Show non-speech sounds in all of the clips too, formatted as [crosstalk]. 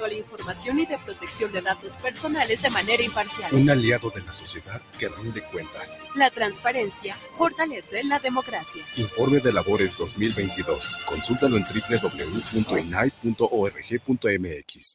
a la información y de protección de datos personales de manera imparcial. Un aliado de la sociedad que rinde cuentas. La transparencia fortalece la democracia. Informe de labores 2022. Consúltalo en www.inai.org.mx.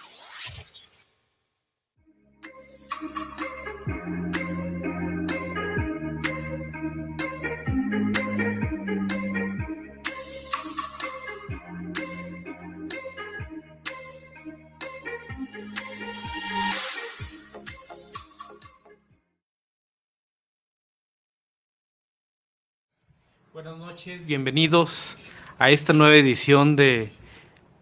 Buenas noches, bienvenidos a esta nueva edición de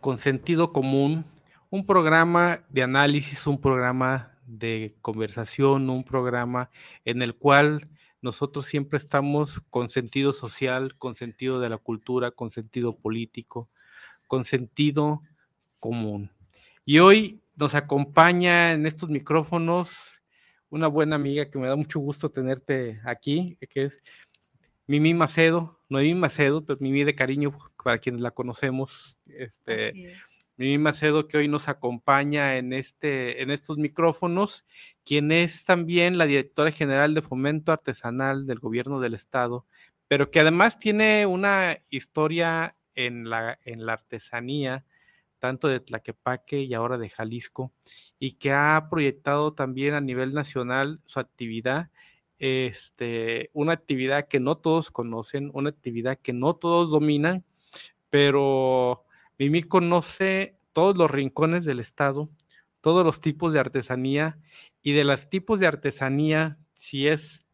Con Sentido Común, un programa de análisis, un programa de conversación, un programa en el cual nosotros siempre estamos con sentido social, con sentido de la cultura, con sentido político, con sentido común. Y hoy nos acompaña en estos micrófonos una buena amiga que me da mucho gusto tenerte aquí, que es Mimi Macedo, Noemí Macedo, pero Mimi de cariño para quienes la conocemos. Este, Mimi Macedo que hoy nos acompaña en, este, en estos micrófonos, quien es también la directora general de Fomento Artesanal del Gobierno del Estado, pero que además tiene una historia en la, en la artesanía, tanto de Tlaquepaque y ahora de Jalisco, y que ha proyectado también a nivel nacional su actividad este, una actividad que no todos conocen, una actividad que no todos dominan, pero Mimi conoce todos los rincones del estado, todos los tipos de artesanía y de los tipos de artesanía, si es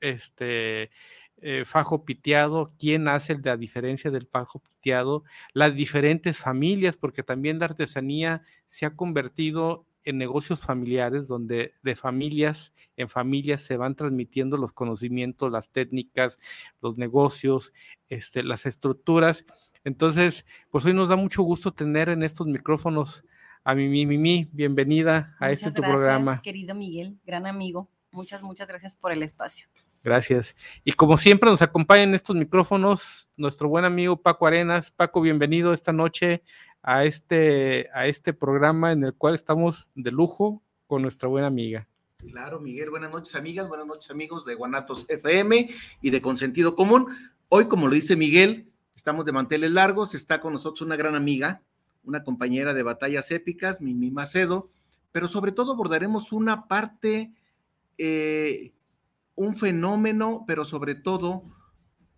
este eh, fajo piteado, quién hace la diferencia del fajo piteado, las diferentes familias, porque también la artesanía se ha convertido en negocios familiares, donde de familias en familias se van transmitiendo los conocimientos, las técnicas, los negocios, este, las estructuras. Entonces, pues hoy nos da mucho gusto tener en estos micrófonos a Mimi. Mimi, bienvenida a este tu programa. Querido Miguel, gran amigo. Muchas, muchas gracias por el espacio. Gracias. Y como siempre nos acompaña en estos micrófonos nuestro buen amigo Paco Arenas. Paco, bienvenido esta noche a este, a este programa en el cual estamos de lujo con nuestra buena amiga. Claro, Miguel, buenas noches amigas, buenas noches amigos de Guanatos FM y de Consentido Común. Hoy, como lo dice Miguel, estamos de manteles largos, está con nosotros una gran amiga, una compañera de batallas épicas, Mimi Macedo, pero sobre todo abordaremos una parte, eh, un fenómeno, pero sobre todo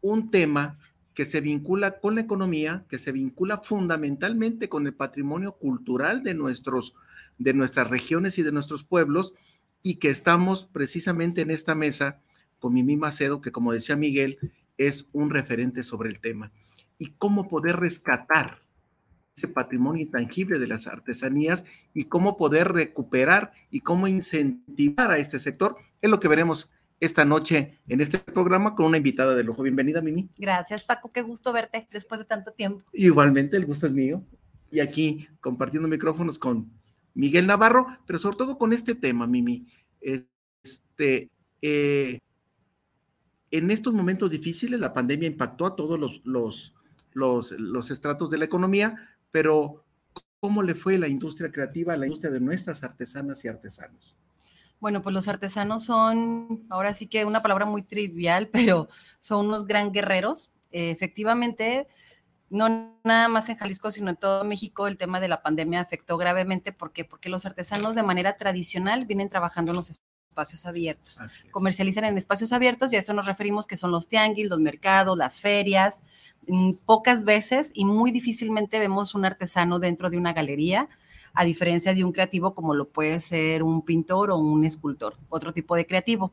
un tema que se vincula con la economía, que se vincula fundamentalmente con el patrimonio cultural de, nuestros, de nuestras regiones y de nuestros pueblos, y que estamos precisamente en esta mesa con Mimi Macedo, que como decía Miguel, es un referente sobre el tema. Y cómo poder rescatar ese patrimonio intangible de las artesanías y cómo poder recuperar y cómo incentivar a este sector, es lo que veremos esta noche en este programa con una invitada de lujo. Bienvenida, Mimi. Gracias, Paco. Qué gusto verte después de tanto tiempo. Igualmente, el gusto es mío. Y aquí compartiendo micrófonos con Miguel Navarro, pero sobre todo con este tema, Mimi. Este, eh, en estos momentos difíciles, la pandemia impactó a todos los, los, los, los estratos de la economía, pero ¿cómo le fue la industria creativa, a la industria de nuestras artesanas y artesanos? Bueno, pues los artesanos son, ahora sí que una palabra muy trivial, [laughs] pero son unos gran guerreros. Eh, efectivamente, no nada más en Jalisco, sino en todo México, el tema de la pandemia afectó gravemente. ¿Por qué? Porque los artesanos de manera tradicional vienen trabajando en los espacios abiertos. Comercializan en espacios abiertos y a eso nos referimos que son los tianguis, los mercados, las ferias. Mm, pocas veces y muy difícilmente vemos un artesano dentro de una galería a diferencia de un creativo como lo puede ser un pintor o un escultor, otro tipo de creativo.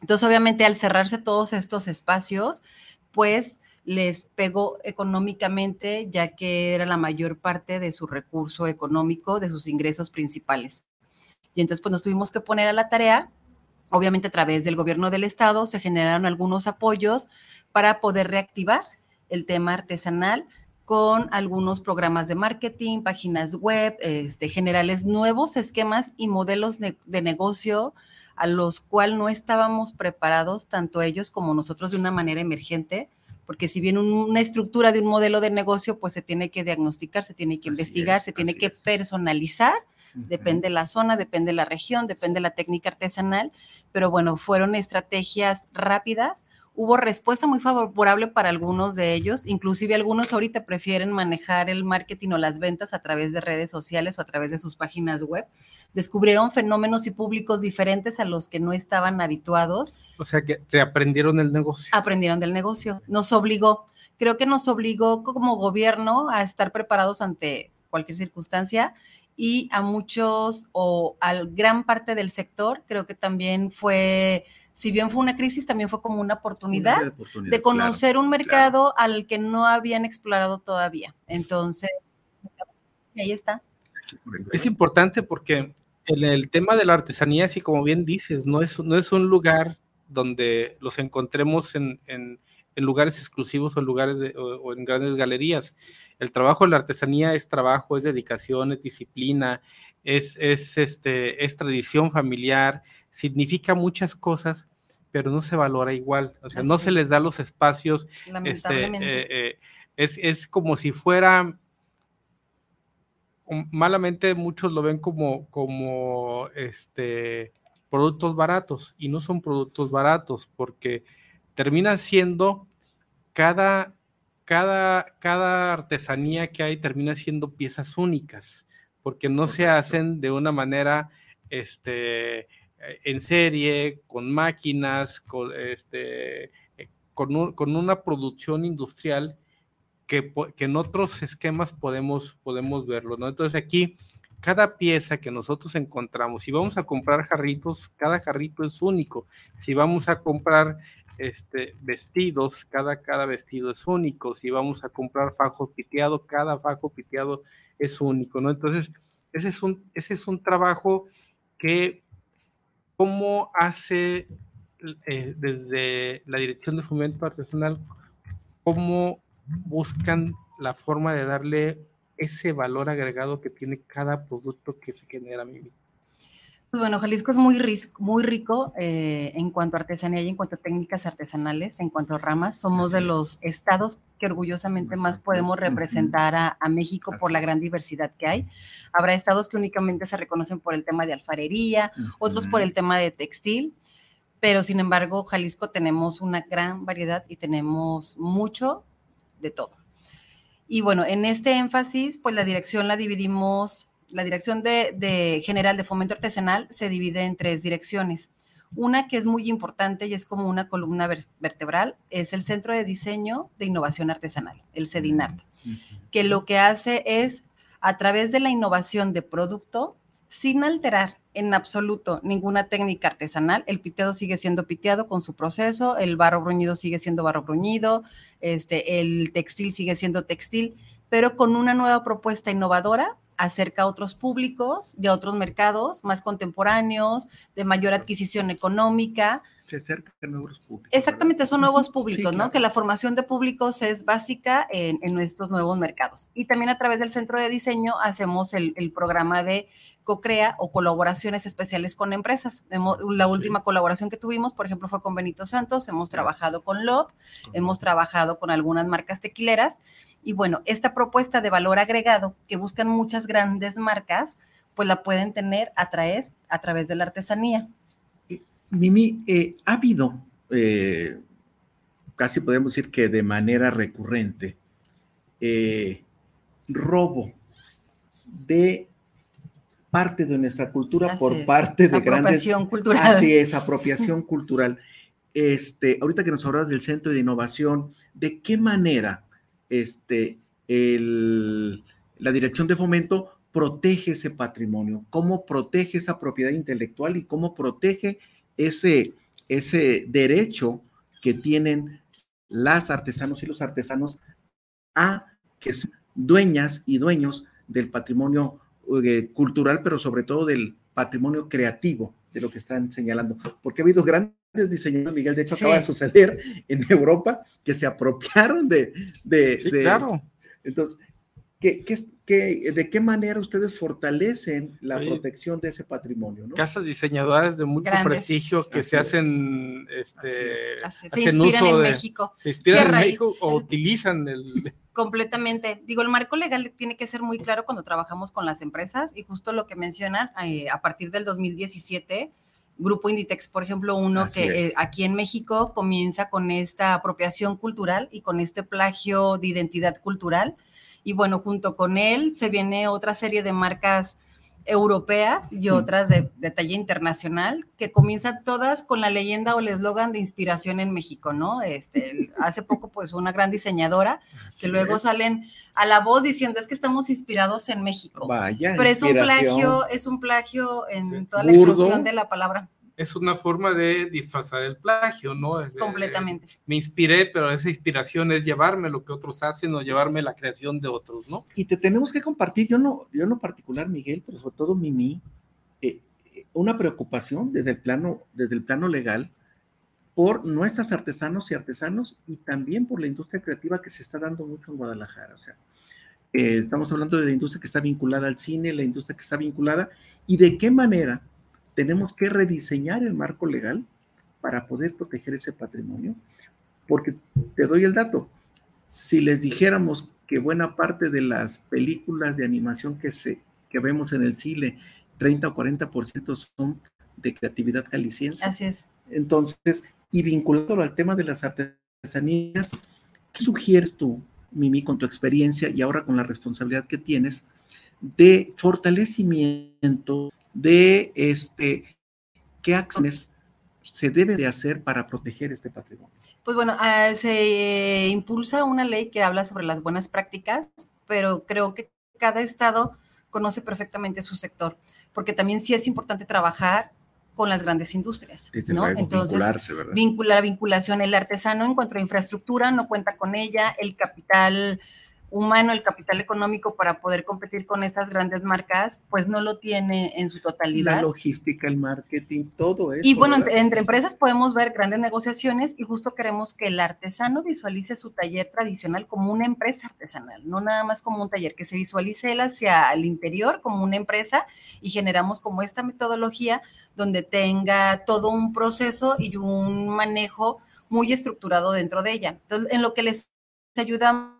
Entonces, obviamente, al cerrarse todos estos espacios, pues les pegó económicamente, ya que era la mayor parte de su recurso económico, de sus ingresos principales. Y entonces, pues nos tuvimos que poner a la tarea. Obviamente, a través del gobierno del estado se generaron algunos apoyos para poder reactivar el tema artesanal con algunos programas de marketing, páginas web, este, generales nuevos esquemas y modelos de, de negocio a los cuales no estábamos preparados, tanto ellos como nosotros, de una manera emergente, porque si bien una estructura de un modelo de negocio, pues se tiene que diagnosticar, se tiene que investigar, se tiene que personalizar, depende de la zona, depende de la región, depende de la técnica artesanal, pero bueno, fueron estrategias rápidas hubo respuesta muy favorable para algunos de ellos, inclusive algunos ahorita prefieren manejar el marketing o las ventas a través de redes sociales o a través de sus páginas web. Descubrieron fenómenos y públicos diferentes a los que no estaban habituados. O sea que reaprendieron el negocio. Aprendieron del negocio. Nos obligó, creo que nos obligó como gobierno a estar preparados ante cualquier circunstancia y a muchos o a gran parte del sector creo que también fue si bien fue una crisis, también fue como una oportunidad, de, conocer un mercado al que no habían explorado todavía. Entonces, ahí está. Es importante porque en el tema de la artesanía, así como bien dices, no es, no es un lugar donde los encontremos en, lugares exclusivos o, lugares o, en grandes galerías. El trabajo de la artesanía es trabajo, es dedicación, es disciplina, es, es, este, es tradición familiar, significa muchas cosas pero no se valora igual, o sea, no se les da los espacios, este, eh, eh, es, es, como si fuera, malamente muchos lo ven como, como este, productos baratos y no son productos baratos porque termina siendo cada, cada, cada artesanía que hay termina siendo piezas únicas porque no se hacen de una manera, este, en serie, con máquinas, con, este, eh, con, una producción industrial que, en otros esquemas podemos, podemos verlo, ¿no? Entonces aquí, cada pieza que nosotros encontramos, si vamos a comprar jarritos, cada jarrito es único. Si vamos a comprar este, vestidos, cada, cada vestido es único. Si vamos a comprar fajo piteado, cada fajo piteado es único, ¿no? Entonces, ese es un, ese es un trabajo que ¿Cómo hace eh, desde la Dirección de Fomento Artesanal, cómo buscan la forma de darle ese valor agregado que tiene cada producto que se genera, Mimi? Pues bueno, Jalisco es muy, muy rico eh, en cuanto a artesanía y en cuanto a técnicas artesanales, en cuanto a ramas. Somos de los estados que orgullosamente más podemos representar a, México por la gran diversidad que hay. Habrá estados que únicamente se reconocen por el tema de alfarería, otros por el tema de textil, pero sin embargo, Jalisco tenemos una gran variedad y tenemos mucho de todo. Y bueno, en este énfasis, pues la dirección la dividimos la Dirección de, General de Fomento Artesanal se divide en tres direcciones. Una que es muy importante y es como una columna vertebral es el Centro de Diseño de Innovación Artesanal, el CEDINART, que lo que hace es, a través de la innovación de producto, sin alterar en absoluto ninguna técnica artesanal, el piteado sigue siendo piteado con su proceso, el barro bruñido sigue siendo barro bruñido, este, el textil sigue siendo textil, pero con una nueva propuesta innovadora acerca a otros públicos, de otros mercados más contemporáneos, de mayor adquisición económica. Se acerca a nuevos públicos. Exactamente, son nuevos [laughs] públicos, ¿no? Que la formación de públicos es básica en, en, nuestros nuevos mercados. Y también a través del centro de diseño hacemos el, el programa de co-crea o colaboraciones especiales con empresas. La última colaboración que tuvimos, por ejemplo, fue con Benito Santos, hemos trabajado con LOB, hemos trabajado con algunas marcas tequileras y bueno, esta propuesta de valor agregado que buscan muchas grandes marcas, pues la pueden tener a través, a través de la artesanía. Eh, Mimi, eh, ha habido, eh, casi podemos decir que de manera recurrente, robo de parte de nuestra cultura por parte de grandes. Apropiación cultural. Así es, apropiación cultural. Este, ahorita que nos hablas del centro de innovación, ¿de qué manera este, la dirección de fomento protege ese patrimonio? ¿Cómo protege esa propiedad intelectual y cómo protege ese, ese derecho que tienen las artesanos y los artesanos a que sean dueñas y dueños del patrimonio eh, cultural, pero sobre todo del patrimonio creativo de lo que están señalando, porque ha habido grandes diseñadores, Miguel, de hecho acaba de suceder en Europa, que se apropiaron de, de, claro. Entonces, ¿qué, qué, qué, de qué manera ustedes fortalecen la Oye, protección de ese patrimonio? ¿no? Casas diseñadoras de mucho Grandes. prestigio que Así se es. hacen, Así este, Así, se hacen inspiran uso en de- México. se inspiran en Sierra y- México o el- utilizan el, Completamente. Digo, el marco legal tiene que ser muy claro cuando trabajamos con las empresas y justo lo que mencionan, eh, a partir del 2017, Grupo Inditex, por ejemplo, uno Así que eh, aquí en México comienza con esta apropiación cultural y con este plagio de identidad cultural. Y bueno, junto con él se viene otra serie de marcas europeas y Mm. otras de, de talla internacional que comienzan todas con la leyenda o el eslogan de inspiración en México, ¿no? Este, [laughs] hace poco pues una gran diseñadora Así que luego es. salen a la voz diciendo es que estamos inspirados en México. Vaya, Pero es un plagio, es un plagio en Sí. toda la Burdo. extensión de la palabra, es una forma de disfrazar el plagio, ¿no? Eh, completamente. me inspiré, pero esa inspiración es llevarme lo que otros hacen o llevarme la creación de otros, ¿no? y te tenemos que compartir, yo no, yo no particular, Miguel, pero sobre todo Mimi, eh, eh, una preocupación desde el plano, desde el plano legal por nuestros artesanos y artesanos y también por la industria creativa que se está dando mucho en Guadalajara. O sea, eh, estamos hablando de la industria que está vinculada al cine, la industria que está vinculada y de qué manera tenemos que rediseñar el marco legal para poder proteger ese patrimonio. Porque te doy el dato, si les dijéramos que buena parte de las películas de animación que, se, que vemos en el cine, 30 o 40% son de creatividad jalisciense. Así es. Entonces, y vinculado al tema de las artesanías, ¿qué sugieres tú, Mimi, con tu experiencia y ahora con la responsabilidad que tienes de fortalecimiento de este, qué acciones se debe de hacer para proteger este patrimonio? Pues bueno, ah, se impulsa una ley que habla sobre las buenas prácticas, pero creo que cada estado conoce perfectamente su sector, porque también sí es importante trabajar con las grandes industrias, Desde ¿no? Entonces, vincularse, ¿verdad? vincula la vinculación, el artesano en cuanto a infraestructura no cuenta con ella, el capital humano, el capital económico para poder competir con estas grandes marcas, pues no lo tiene en su la totalidad. logística, el marketing, todo eso. Y bueno, ¿verdad? entre, empresas podemos ver grandes negociaciones y justo queremos que el artesano visualice su taller tradicional como una empresa artesanal, no nada más como un taller, que se visualice él hacia el interior como una empresa y generamos como esta metodología donde tenga todo un proceso y un manejo muy estructurado dentro de ella. Entonces, en lo que les ayudamos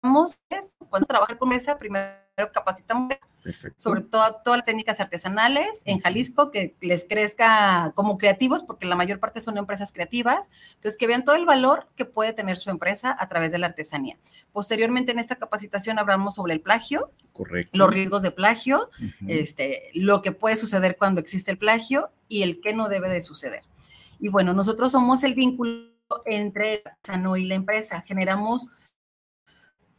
cuando trabajar con esa, primero capacitamos Perfecto. sobre todo todas las técnicas artesanales en Jalisco, que les crezca como creativos, porque la mayor parte son empresas creativas, entonces que vean todo el valor que puede tener su empresa a través de la artesanía. Posteriormente en esta capacitación hablamos sobre el plagio, Correcto. los riesgos de plagio, Ujú. este, lo que puede suceder cuando existe el plagio y el que no debe de suceder. Y bueno, nosotros somos el vínculo entre el artesano y la empresa, generamos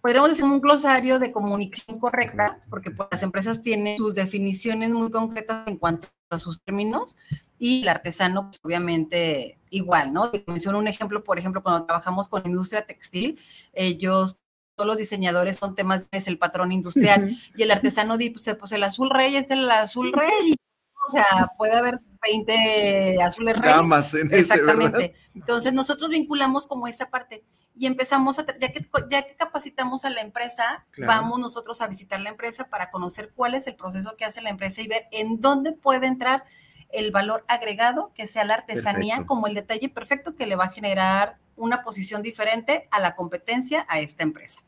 podríamos decir un glosario de comunicación correcta, porque pues, las empresas tienen sus definiciones muy concretas en cuanto a sus términos y el artesano, pues, obviamente, igual, ¿no? Te menciono un ejemplo, por ejemplo, cuando trabajamos con la industria textil, ellos, todos los diseñadores son temas, es el patrón industrial, y el artesano dice, pues el azul rey es el azul rey, o sea, puede haber 20 azules rey, Gamas en. Exactamente. Entonces nosotros vinculamos como esa parte y empezamos a, ya que, ya que capacitamos a la empresa, Claro. vamos nosotros a visitar la empresa para conocer cuál es el proceso que hace la empresa y ver en dónde puede entrar el valor agregado que sea la artesanía Perfecto. como el detalle perfecto que le va a generar una posición diferente a la competencia a esta empresa.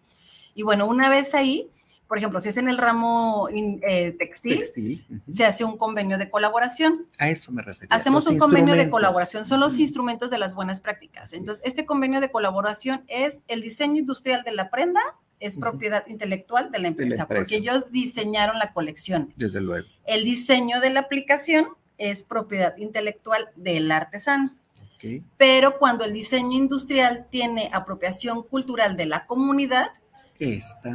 Y bueno, una vez ahí, por ejemplo, si es en el ramo in- eh, textil, Textil. ujú. se hace un convenio de colaboración. A eso me refería. Hacemos los un convenio de colaboración, son los Ujú. instrumentos de las buenas prácticas. Así Entonces, este convenio de colaboración es el diseño industrial de la prenda, es Ujú. propiedad intelectual de la empresa, empresa. porque ellos diseñaron la colección. Desde luego. El diseño de la aplicación es propiedad intelectual del artesano. Ok. Pero cuando el diseño industrial tiene apropiación cultural de la comunidad,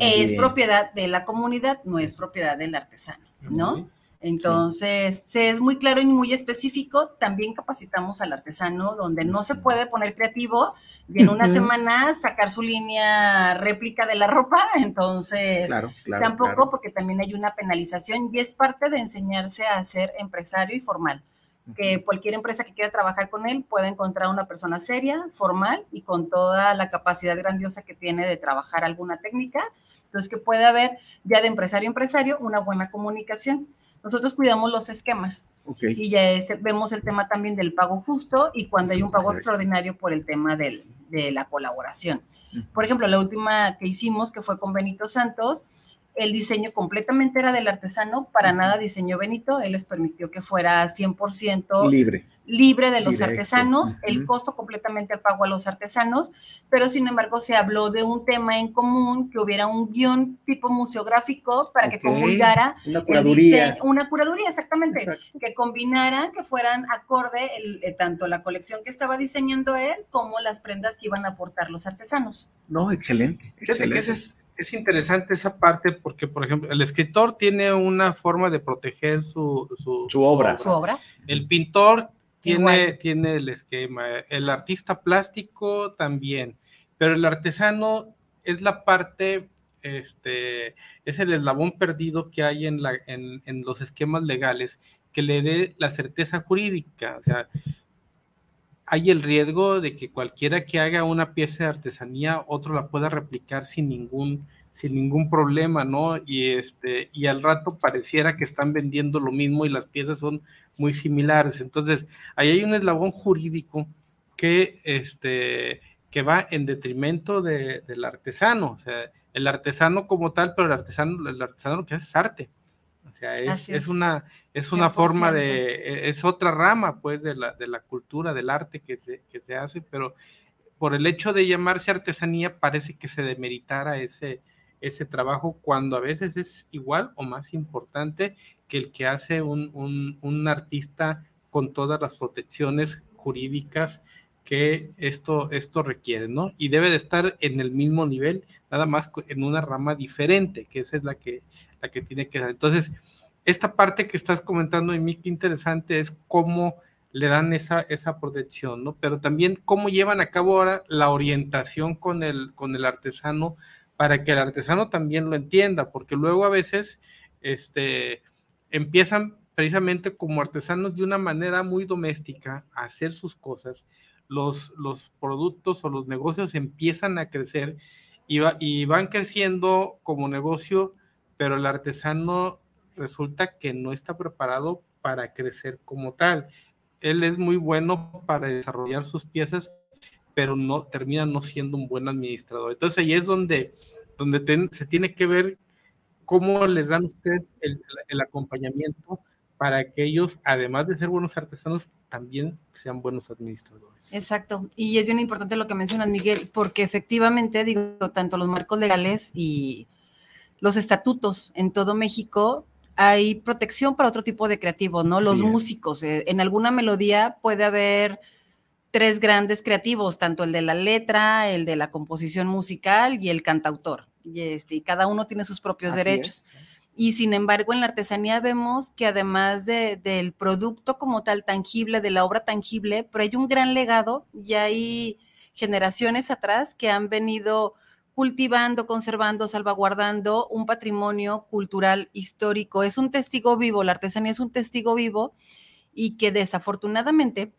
Es propiedad de la comunidad, no es propiedad del artesano, ¿no? Entonces, se es muy claro y muy específico. También capacitamos al artesano, donde no se puede poner creativo y en una semana sacar su línea réplica de la ropa. [laughs] Entonces, Claro, claro. tampoco, claro. porque también hay una penalización y es parte de enseñarse a ser empresario y formal. Que cualquier empresa que quiera trabajar con él puede encontrar una persona seria, formal y con toda la capacidad grandiosa que tiene de trabajar alguna técnica. Entonces, que puede haber ya de empresario a empresario una buena comunicación. Nosotros cuidamos los esquemas y ya vemos el tema también del pago justo y cuando hay un pago extraordinario por el tema del, de la colaboración. Por ejemplo, la última que hicimos, que fue con Benito Santos, el diseño completamente era del artesano, para nada diseñó Benito, él les permitió que fuera 100% libre, libre de los artesanos, el costo completamente al pago a los artesanos, pero sin embargo se habló de un tema en común, que hubiera un guion tipo museográfico para que combinara una curaduría, una curaduría exactamente, que combinara, que fueran acorde el, eh, tanto la colección que estaba diseñando él como las prendas que iban a aportar los artesanos. No, excelente. excelente es interesante esa parte porque, por ejemplo, el escritor tiene una forma de proteger su, su, obra. su obra. El pintor tiene, tiene el esquema, el artista plástico también, pero el artesano es la parte, este, es el eslabón perdido que hay en, la, en, en los esquemas legales que le dé la certeza jurídica. O sea, hay el riesgo de que cualquiera que haga una pieza de artesanía, otro la pueda replicar sin ningún, sin ningún problema, ¿no? Y, este, y al rato pareciera que están vendiendo lo mismo y las piezas son muy similares. Entonces, ahí hay un eslabón jurídico que, este, que va en detrimento del artesano, o sea, el artesano como tal, pero el artesano, el artesano lo que hace es arte. Sea, es, una, es una forma de, e, es otra rama, pues, de la, de la cultura, del arte que se, que se hace, pero por el hecho de llamarse artesanía parece que se demeritara ese, ese trabajo cuando a veces es igual o más importante que el que hace un, un, un artista con todas las protecciones jurídicas que esto, esto requiere, ¿no? Y debe de estar en el mismo nivel, nada más en una rama diferente, que esa es la que, la que tiene que dar. Entonces, esta parte que estás comentando, y qué interesante es cómo le dan esa, esa protección, ¿no? Pero también cómo llevan a cabo ahora la orientación con el, con el artesano para que el artesano también lo entienda, porque luego a veces este, empiezan precisamente como artesanos de una manera muy doméstica a hacer sus cosas los, los productos o los negocios empiezan a crecer y, y van creciendo como negocio, pero el artesano resulta que no está preparado para crecer como tal. Él es muy bueno para desarrollar sus piezas, pero no termina no siendo un buen administrador. Entonces ahí es donde, donde se tiene que ver cómo les dan ustedes el acompañamiento para que ellos, además de ser buenos artesanos, también sean buenos administradores. Exacto. Y es bien importante lo que mencionas, Miguel, porque efectivamente, digo, tanto los marcos legales y los estatutos en todo México, hay protección para otro tipo de creativos, ¿no? Los músicos. Eh, en alguna melodía puede haber tres grandes creativos, tanto el de la letra, el de la composición musical y el cantautor. Y, este, y cada uno tiene sus propios derechos. Y sin embargo, en la artesanía vemos que además del producto como tal tangible, de la obra tangible, pero hay un gran legado y hay generaciones atrás que han venido cultivando, conservando, salvaguardando un patrimonio cultural histórico. Es un testigo vivo, la artesanía es un testigo vivo y que desafortunadamente,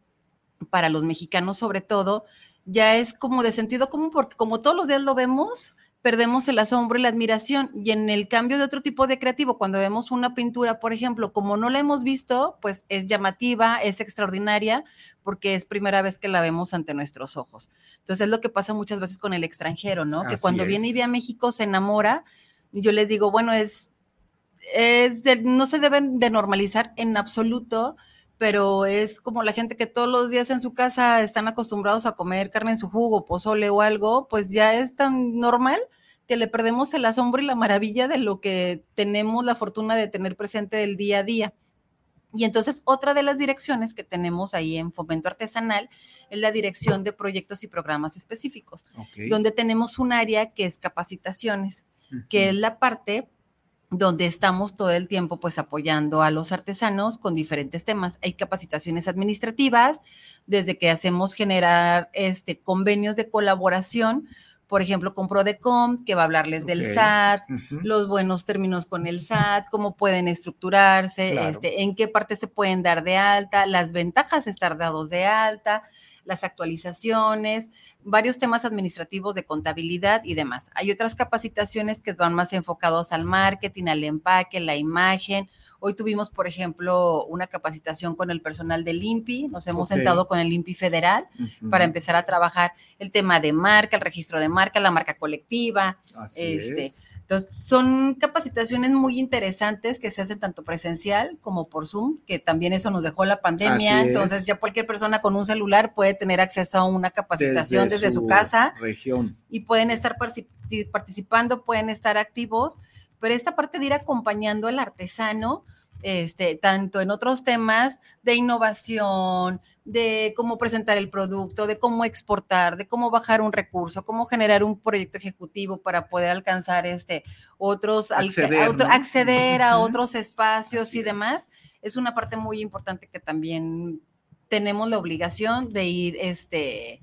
para los mexicanos sobre todo, ya es como de sentido común, porque como todos los días lo vemos, perdemos el asombro y la admiración. Y en el cambio de otro tipo de creativo, cuando vemos una pintura, por ejemplo, como no la hemos visto, pues es llamativa, es extraordinaria, porque es primera vez que la vemos ante nuestros ojos. Entonces es lo que pasa muchas veces con el extranjero, ¿no? que cuando viene y ve a México se enamora. Yo les digo, bueno, es, es no se deben de normalizar en absoluto pero es como la gente que todos los días en su casa están acostumbrados a comer carne en su jugo, pozole o algo, pues ya es tan normal que le perdemos el asombro y la maravilla de lo que tenemos la fortuna de tener presente del día a día. Y entonces otra de las direcciones que tenemos ahí en Fomento Artesanal es la dirección de proyectos y programas específicos, donde tenemos un área que es capacitaciones, que es la parte donde estamos todo el tiempo pues apoyando a los artesanos con diferentes temas. Hay capacitaciones administrativas, desde que hacemos generar este convenios de colaboración por ejemplo, con Prodecom, que va a hablarles del. SAT, los buenos términos con el SAT, cómo pueden estructurarse, Claro. este, en qué parte se pueden dar de alta, las ventajas de estar dados de alta, las actualizaciones, varios temas administrativos de contabilidad y demás. Hay otras capacitaciones que van más enfocados al marketing, al empaque, la imagen. Hoy tuvimos, por ejemplo, una capacitación con el personal del INPI, nos hemos sentado con el INPI federal para empezar a trabajar el tema de marca, el registro de marca, la marca colectiva, Así este, es. Entonces, son capacitaciones muy interesantes que se hacen tanto presencial como por Zoom, que también eso nos dejó la pandemia. Entonces, es. ya cualquier persona con un celular puede tener acceso a una capacitación desde, su, casa región. y pueden estar participando, pueden estar activos. Pero esta parte de ir acompañando al artesano, este, tanto en otros temas de innovación, de cómo presentar el producto, de cómo exportar, de cómo bajar un recurso, cómo generar un proyecto ejecutivo para poder alcanzar este otros Acceder, a otro- ¿no? acceder a Ujú. otros espacios Así y es. demás. Es una parte muy importante que también tenemos la obligación de ir este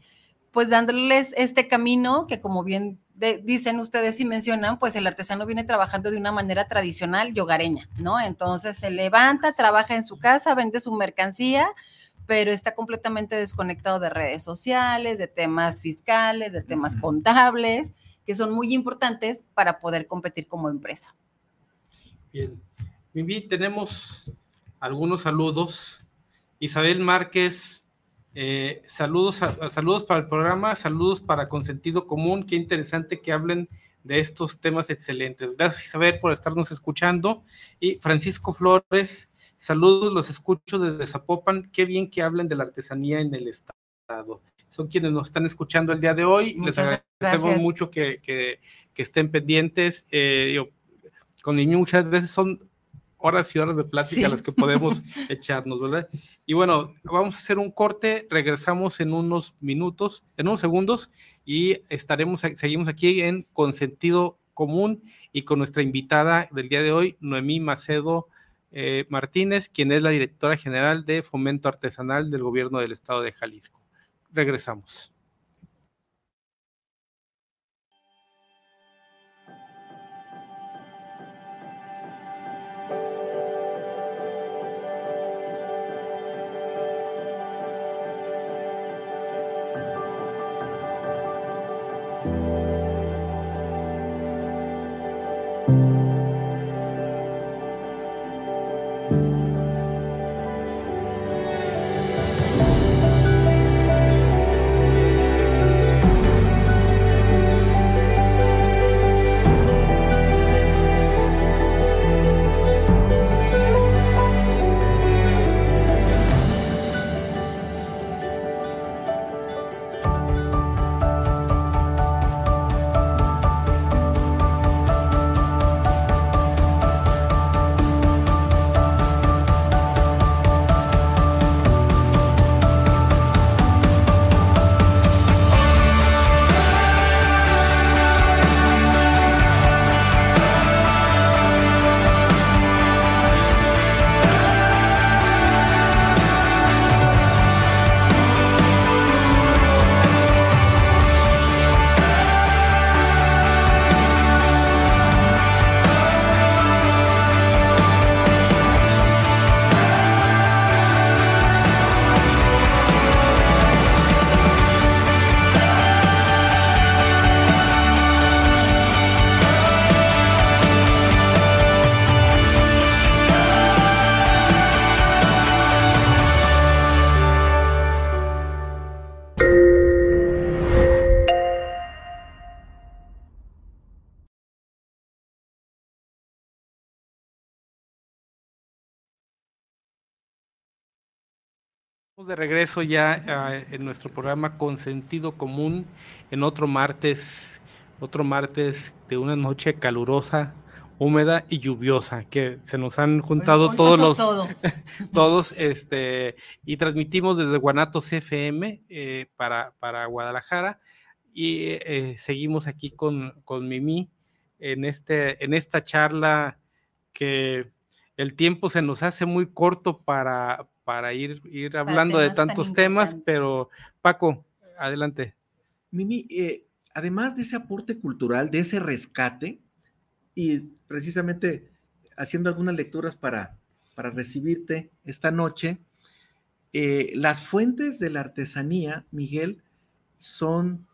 pues dándoles este camino que como bien de- dicen ustedes y mencionan, pues el artesano viene trabajando de una manera tradicional y hogareña, ¿no? Entonces se levanta, trabaja en su casa, vende su mercancía, pero está completamente desconectado de redes sociales, de temas fiscales, de temas contables, que son muy importantes para poder competir como empresa. Bien. Mimi, tenemos algunos saludos. Isabel Márquez, eh, saludos, a- saludos para el programa, saludos para Consentido Común. Qué interesante que hablen de estos temas excelentes. Gracias Isabel por estarnos escuchando. Y Francisco Flores, saludos, los escucho desde Zapopan. Qué bien que hablen de la artesanía en el estado. Son quienes nos están escuchando el día de hoy. Les agradecemos gracias. mucho que, que- que estén pendientes. Eh, yo- con muchas veces son horas y horas de plática Sí. las que podemos [laughs] echarnos, ¿verdad? Y bueno, vamos a hacer un corte, regresamos en unos minutos, en unos segundos, y estaremos, seguimos aquí en Consentido Común y con nuestra invitada del día de hoy, Noemí Macedo eh, Martínez, quien es la directora general de Fomento Artesanal del Gobierno del Estado de Jalisco. Regresamos. Estamos de regreso ya ah, en nuestro programa con sentido común en otro martes, otro martes de una noche calurosa, húmeda y lluviosa, que se nos han juntado Hoy todos los todo. [laughs] todos este y transmitimos desde Guanatos FM eh, para, para Guadalajara y eh, seguimos aquí con, con Mimi en este en esta charla que el tiempo se nos hace muy corto para, para ir, ir hablando de tan tantos temas, pero Paco, adelante. Mimi, eh, además de ese aporte cultural, de ese rescate, y precisamente haciendo algunas lecturas para, para recibirte esta noche, eh, las fuentes de la artesanía, Miguel, son,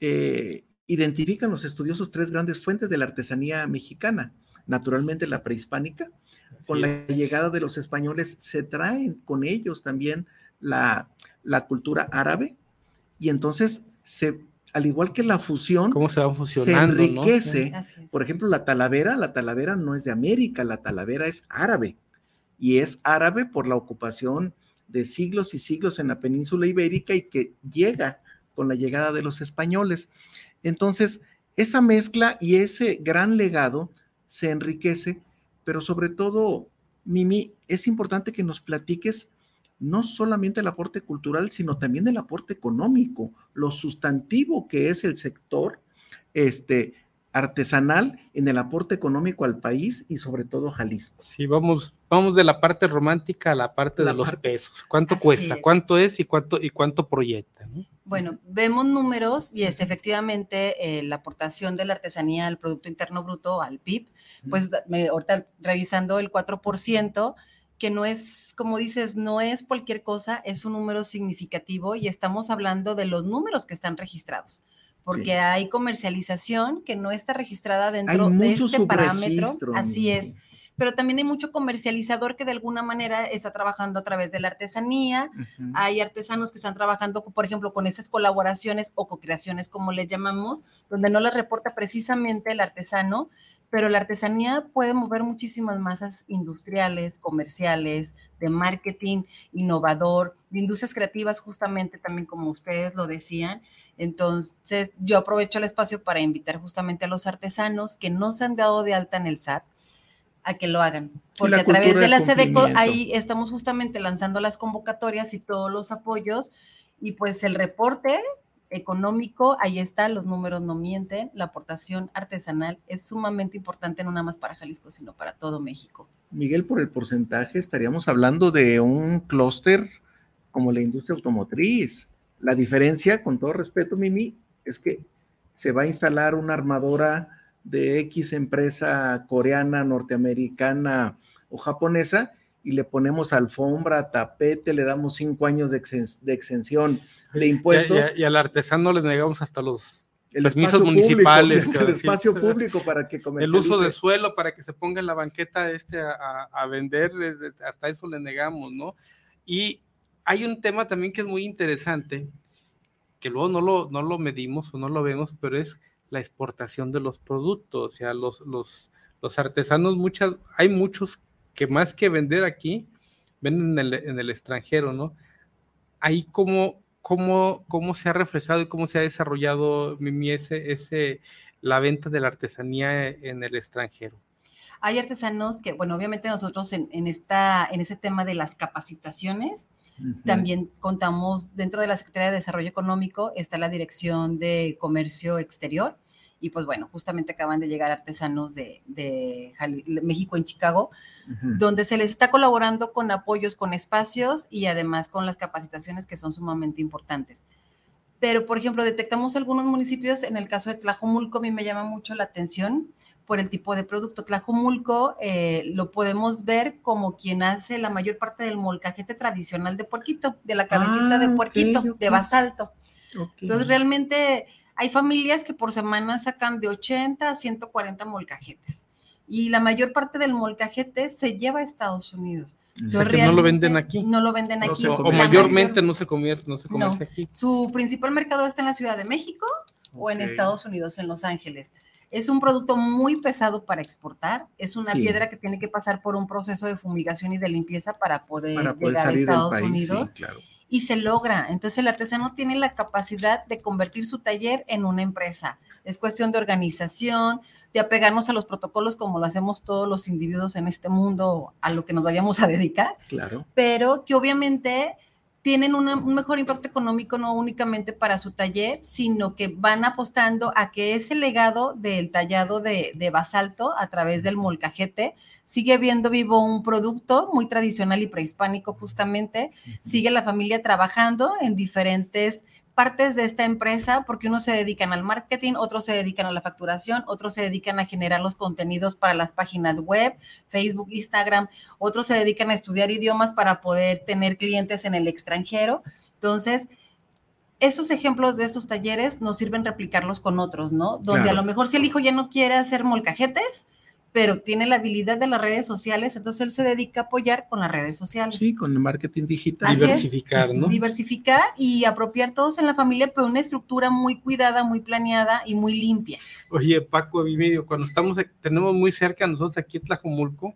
eh, identifican los estudiosos tres grandes fuentes de la artesanía mexicana. Naturalmente la prehispánica, con la llegada de los españoles se traen con ellos también la, la cultura árabe y entonces se al igual que la fusión, ¿Cómo se, va fusionando, se enriquece. Por ejemplo, la talavera, la talavera no es de América, la talavera es árabe. Y es árabe por la ocupación de siglos y siglos en la península ibérica y que llega con la llegada de los españoles. Entonces, esa mezcla y ese gran legado se enriquece, pero sobre todo, Mimi, es importante que nos platiques no solamente el aporte cultural, sino también el aporte económico, lo sustantivo que es el sector este, artesanal en el aporte económico al país y sobre todo Jalisco. Sí, vamos, vamos de la parte romántica a la parte de los pesos. ¿Cuánto cuesta? ¿Cuánto es y cuánto, y cuánto proyecta? Bueno, vemos números y es efectivamente eh, la aportación de la artesanía al Producto Interno Bruto, al PIB, pues me, ahorita revisando el 4%, que no es, como dices, no es cualquier cosa, es un número significativo y estamos hablando de los números que están registrados, porque hay comercialización que no está registrada dentro de este parámetro. Así es pero también hay mucho comercializador que de alguna manera está trabajando a través de la artesanía. Hay artesanos que están trabajando, por ejemplo, con esas colaboraciones o co-creaciones, como le llamamos, donde no las reporta precisamente el artesano, pero la artesanía puede mover muchísimas masas industriales, comerciales, de marketing innovador, de industrias creativas, justamente también como ustedes lo decían. Entonces, yo aprovecho el espacio para invitar justamente a los artesanos que no se han dado de alta en el SAT a que lo hagan. Porque a través de la SEDECO ahí estamos justamente lanzando las convocatorias y todos los apoyos y pues el reporte económico, ahí está, los números no mienten, la aportación artesanal es sumamente importante no nada más para Jalisco, sino para todo México. Miguel, por el porcentaje estaríamos hablando de un clúster como la industria automotriz. La diferencia, con todo respeto, Mimi, es que se va a instalar una armadora de X empresa coreana, norteamericana o japonesa y le ponemos alfombra, tapete, le damos cinco años de, exención de impuestos. Y, al artesano le negamos hasta los permisos municipales. [laughs] el espacio público para que [laughs] El uso de suelo para que se ponga en la banqueta este a, vender, hasta eso le negamos, ¿no? Y hay un tema también que es muy interesante, que luego no lo, no lo medimos o no lo vemos, pero es la exportación de los productos. O sea, los, los, los artesanos, muchas, hay muchos que más que vender aquí, venden en el, en el extranjero, ¿no? Ahí cómo, cómo, cómo se ha reflejado y cómo se ha desarrollado, Mimi, ese, ese, la venta de la artesanía en el extranjero. Hay artesanos que, bueno, obviamente nosotros en, en, esta, en ese tema de las capacitaciones, también contamos dentro de la Secretaría de Desarrollo Económico, está la Dirección de Comercio Exterior, y pues bueno, justamente acaban de llegar artesanos de, México en Chicago, donde se les está colaborando con apoyos, con espacios y además con las capacitaciones que son sumamente importantes. Pero, por ejemplo, detectamos algunos municipios, en el caso de Tlajomulco, a mí me llama mucho la atención por el tipo de producto. Tlajomulco eh, lo podemos ver como quien hace la mayor parte del molcajete tradicional de puerquito, de la cabecita de ah, puerquito, de basalto. Entonces, realmente hay familias que por semana sacan de 80 a 140 molcajetes y la mayor parte del molcajete se lleva a Estados Unidos. que no lo venden aquí. No lo venden aquí. o, mayormente no se convierte, no se comercia aquí. Su principal mercado está en la Ciudad de México o en Estados Unidos, en Los Ángeles. Es un producto muy pesado para exportar. Es una piedra que tiene que pasar por un proceso de fumigación y de limpieza para poder, llegar a Estados Unidos. claro y se logra. Entonces el artesano tiene la capacidad de convertir su taller en una empresa. Es cuestión de organización, de apegarnos a los protocolos como lo hacemos todos los individuos en este mundo a lo que nos vayamos a dedicar. Claro. Pero que obviamente tienen un mejor impacto económico no únicamente para su taller, sino que van apostando a que ese legado del tallado de, de basalto a través del molcajete sigue viendo vivo un producto muy tradicional y prehispánico justamente, sigue la familia trabajando en diferentes partes de esta empresa, porque unos se dedican al marketing, otros se dedican a la facturación, otros se dedican a generar los contenidos para las páginas web, Facebook, Instagram, otros se dedican a estudiar idiomas para poder tener clientes en el extranjero. Entonces, esos ejemplos de esos talleres nos sirven replicarlos con otros, ¿no? Donde a lo mejor si el hijo ya no quiere hacer molcajetes, pero tiene la habilidad de las redes sociales, entonces él se dedica a apoyar con las redes sociales. Sí, con el marketing digital. Diversificar, ¿no? Diversificar y apropiar todos en la familia, pero una estructura muy cuidada, muy planeada y muy limpia. Oye, Paco, medio, cuando estamos, tenemos muy cerca nosotros aquí en Tlajomulco,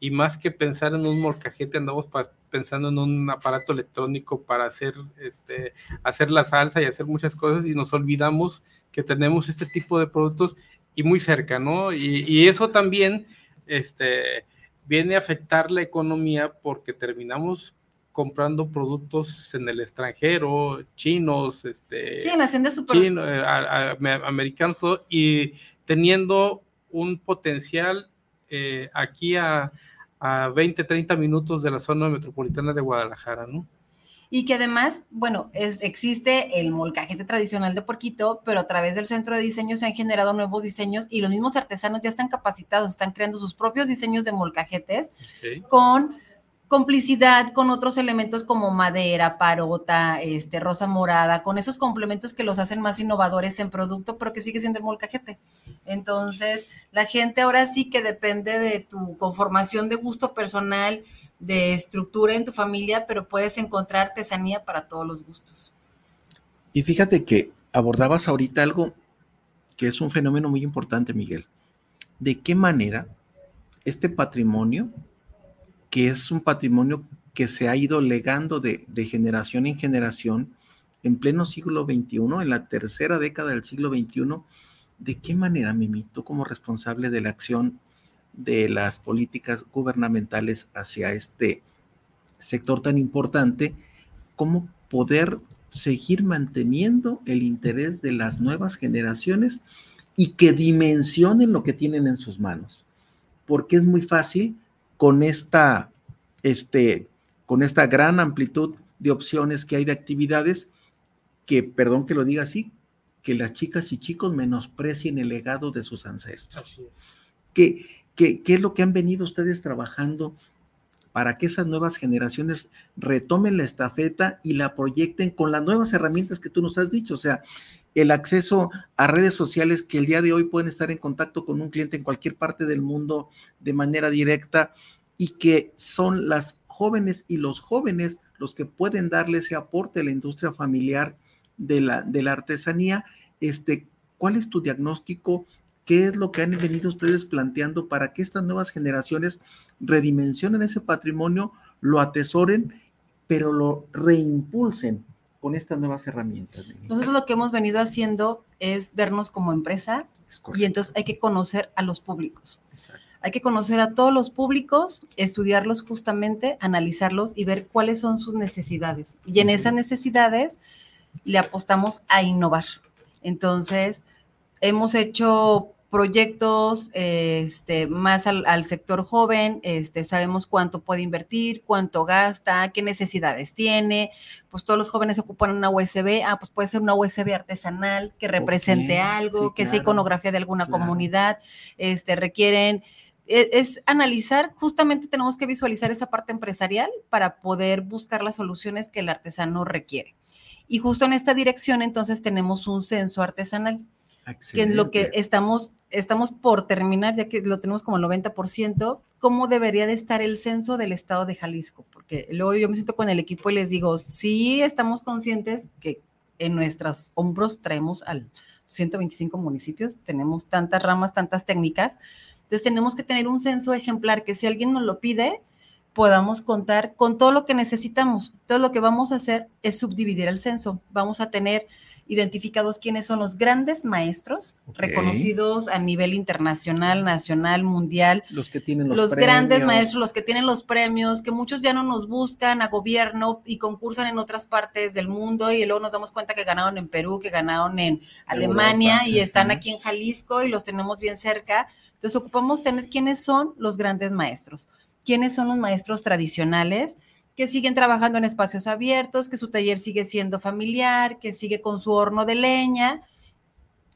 y más que pensar en un molcajete, andamos pensando en un aparato electrónico para hacer, este, hacer la salsa y hacer muchas cosas y nos olvidamos que tenemos este tipo de productos y muy cerca, ¿no? Y, eso también este, viene a afectar la economía porque terminamos comprando productos en el extranjero, chinos, este, sí, en super... Eh, americanos, todo, y teniendo un potencial eh, aquí a, a 20, 30 minutos de la zona metropolitana de Guadalajara, ¿no? Y que además, bueno, es, existe el molcajete tradicional de Porquito, pero a través del centro de diseño se han generado nuevos diseños y los mismos artesanos ya están capacitados, están creando sus propios diseños de molcajetes con complicidad con otros elementos como madera, parota, este, rosa morada, con esos complementos que los hacen más innovadores en producto, pero que sigue siendo el molcajete. Entonces, la gente ahora sí que depende de tu conformación de gusto personal, de estructura en tu familia, pero puedes encontrar artesanía para todos los gustos. Y fíjate que abordabas ahorita algo que es un fenómeno muy importante, Miguel. ¿De qué manera este patrimonio que es un patrimonio que se ha ido legando de, generación en generación en pleno siglo XXI, en la tercera década del siglo XXI. ¿De qué manera, Mimi, tú como responsable de la acción de las políticas gubernamentales hacia este sector tan importante, cómo poder seguir manteniendo el interés de las nuevas generaciones y que dimensionen lo que tienen en sus manos? Porque es muy fácil con esta, este, con esta gran amplitud de opciones que hay de actividades, que, perdón que lo diga así, que las chicas y chicos menosprecien el legado de sus ancestros. ¿Qué, qué, es lo que han venido ustedes trabajando para que esas nuevas generaciones retomen la estafeta y la proyecten con las nuevas herramientas que tú nos has dicho? O sea, el acceso a redes sociales que el día de hoy pueden estar en contacto con un cliente en cualquier parte del mundo de manera directa y que son las jóvenes y los jóvenes los que pueden darle ese aporte a la industria familiar de la, de la artesanía. Este, ¿Cuál es tu diagnóstico? ¿Qué es lo que han venido ustedes planteando para que estas nuevas generaciones redimensionen ese patrimonio, lo atesoren, pero lo reimpulsen con estas nuevas herramientas? Nosotros lo que hemos venido haciendo es vernos como empresa y entonces hay que conocer a los públicos. Hay que conocer a todos los públicos, estudiarlos justamente, analizarlos y ver cuáles son sus necesidades. Y en esas necesidades le apostamos a innovar. Entonces, hemos hecho proyectos este, más al, sector joven, este, sabemos cuánto puede invertir, cuánto gasta, qué necesidades tiene, pues todos los jóvenes ocupan una USB, ah, pues puede ser una USB artesanal que represente algo, que sea iconografía de alguna comunidad, este, requieren e, es, analizar, justamente tenemos que visualizar esa parte empresarial para poder buscar las soluciones que el artesano requiere. Y justo en esta dirección entonces tenemos un censo artesanal que es lo que estamos, estamos por terminar, ya que lo tenemos como el 90%, cómo debería de estar el censo del estado de Jalisco, porque luego yo me siento con el equipo y les digo, sí estamos conscientes que en nuestros hombros traemos al 125 municipios, tenemos tantas ramas, tantas técnicas, entonces tenemos que tener un censo ejemplar que si alguien nos lo pide, podamos contar con todo lo que necesitamos. Entonces lo que vamos a hacer es subdividir el censo. Vamos a tener identificados quiénes son los grandes maestros reconocidos a nivel internacional, nacional, mundial. Los que tienen los, los grandes maestros, los que tienen los premios, que muchos ya no nos buscan a gobierno y concursan en otras partes del mundo y luego nos damos cuenta que ganaron en Perú, que ganaron en Alemania y están aquí en Jalisco y los tenemos bien cerca. Entonces ocupamos tener quiénes son los grandes maestros, quiénes son los maestros tradicionales que siguen trabajando en espacios abiertos, que su taller sigue siendo familiar, que sigue con su horno de leña,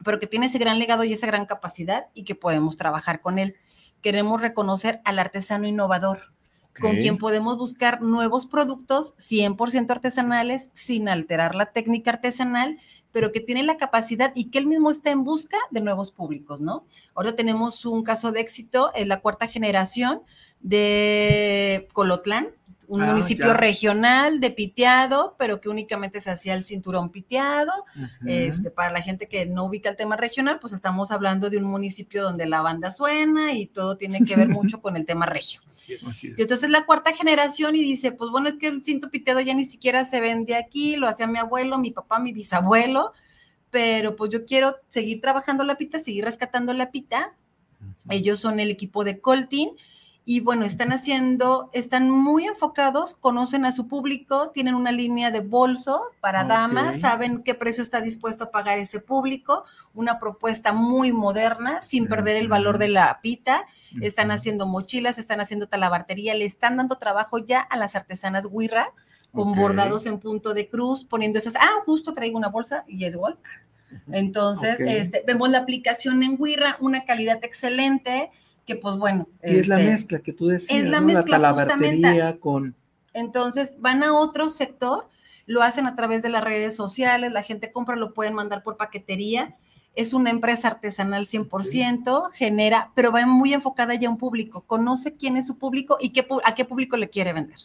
pero que tiene ese gran legado y esa gran capacidad y que podemos trabajar con él. Queremos reconocer al artesano innovador, con quien podemos buscar nuevos productos 100% artesanales sin alterar la técnica artesanal, pero que tiene la capacidad y que él mismo está en busca de nuevos públicos, ¿no? Ahora tenemos un caso de éxito, en la cuarta generación de Colotlán, un Ah, municipio ya. regional de piteado, pero que únicamente se hacía el cinturón piteado. Ujú. Este, para la gente que no ubica el tema regional, pues estamos hablando de un municipio donde la banda suena y todo tiene que ver mucho [laughs] con el tema regio. Así es. Y entonces la cuarta generación y dice, pues bueno, es que el cinto piteado ya ni siquiera se vende aquí, lo hacía mi abuelo, mi papá, mi bisabuelo, pero pues yo quiero seguir trabajando la pita, seguir rescatando la pita. Ellos son el equipo de Coltin y bueno, están haciendo, están muy enfocados, conocen a su público, tienen una línea de bolso para damas, saben qué precio está dispuesto a pagar ese público, una propuesta muy moderna, sin perder el valor de la pita. Están haciendo mochilas, están haciendo talabartería, le están dando trabajo ya a las artesanas Huirra con bordados en punto de cruz, poniendo esas, ah, justo traigo una bolsa y es gol. Entonces, este, vemos la aplicación en Huirra, una calidad excelente, que pues bueno. Y es la este, mezcla que tú decías, es la ¿no? mezcla, la talabartería con... Entonces, van a otro sector, lo hacen a través de las redes sociales, la gente compra, lo pueden mandar por paquetería. Es una empresa artesanal 100%, genera, pero va muy enfocada ya a un público, conoce quién es su público y qué, a qué público le quiere vender.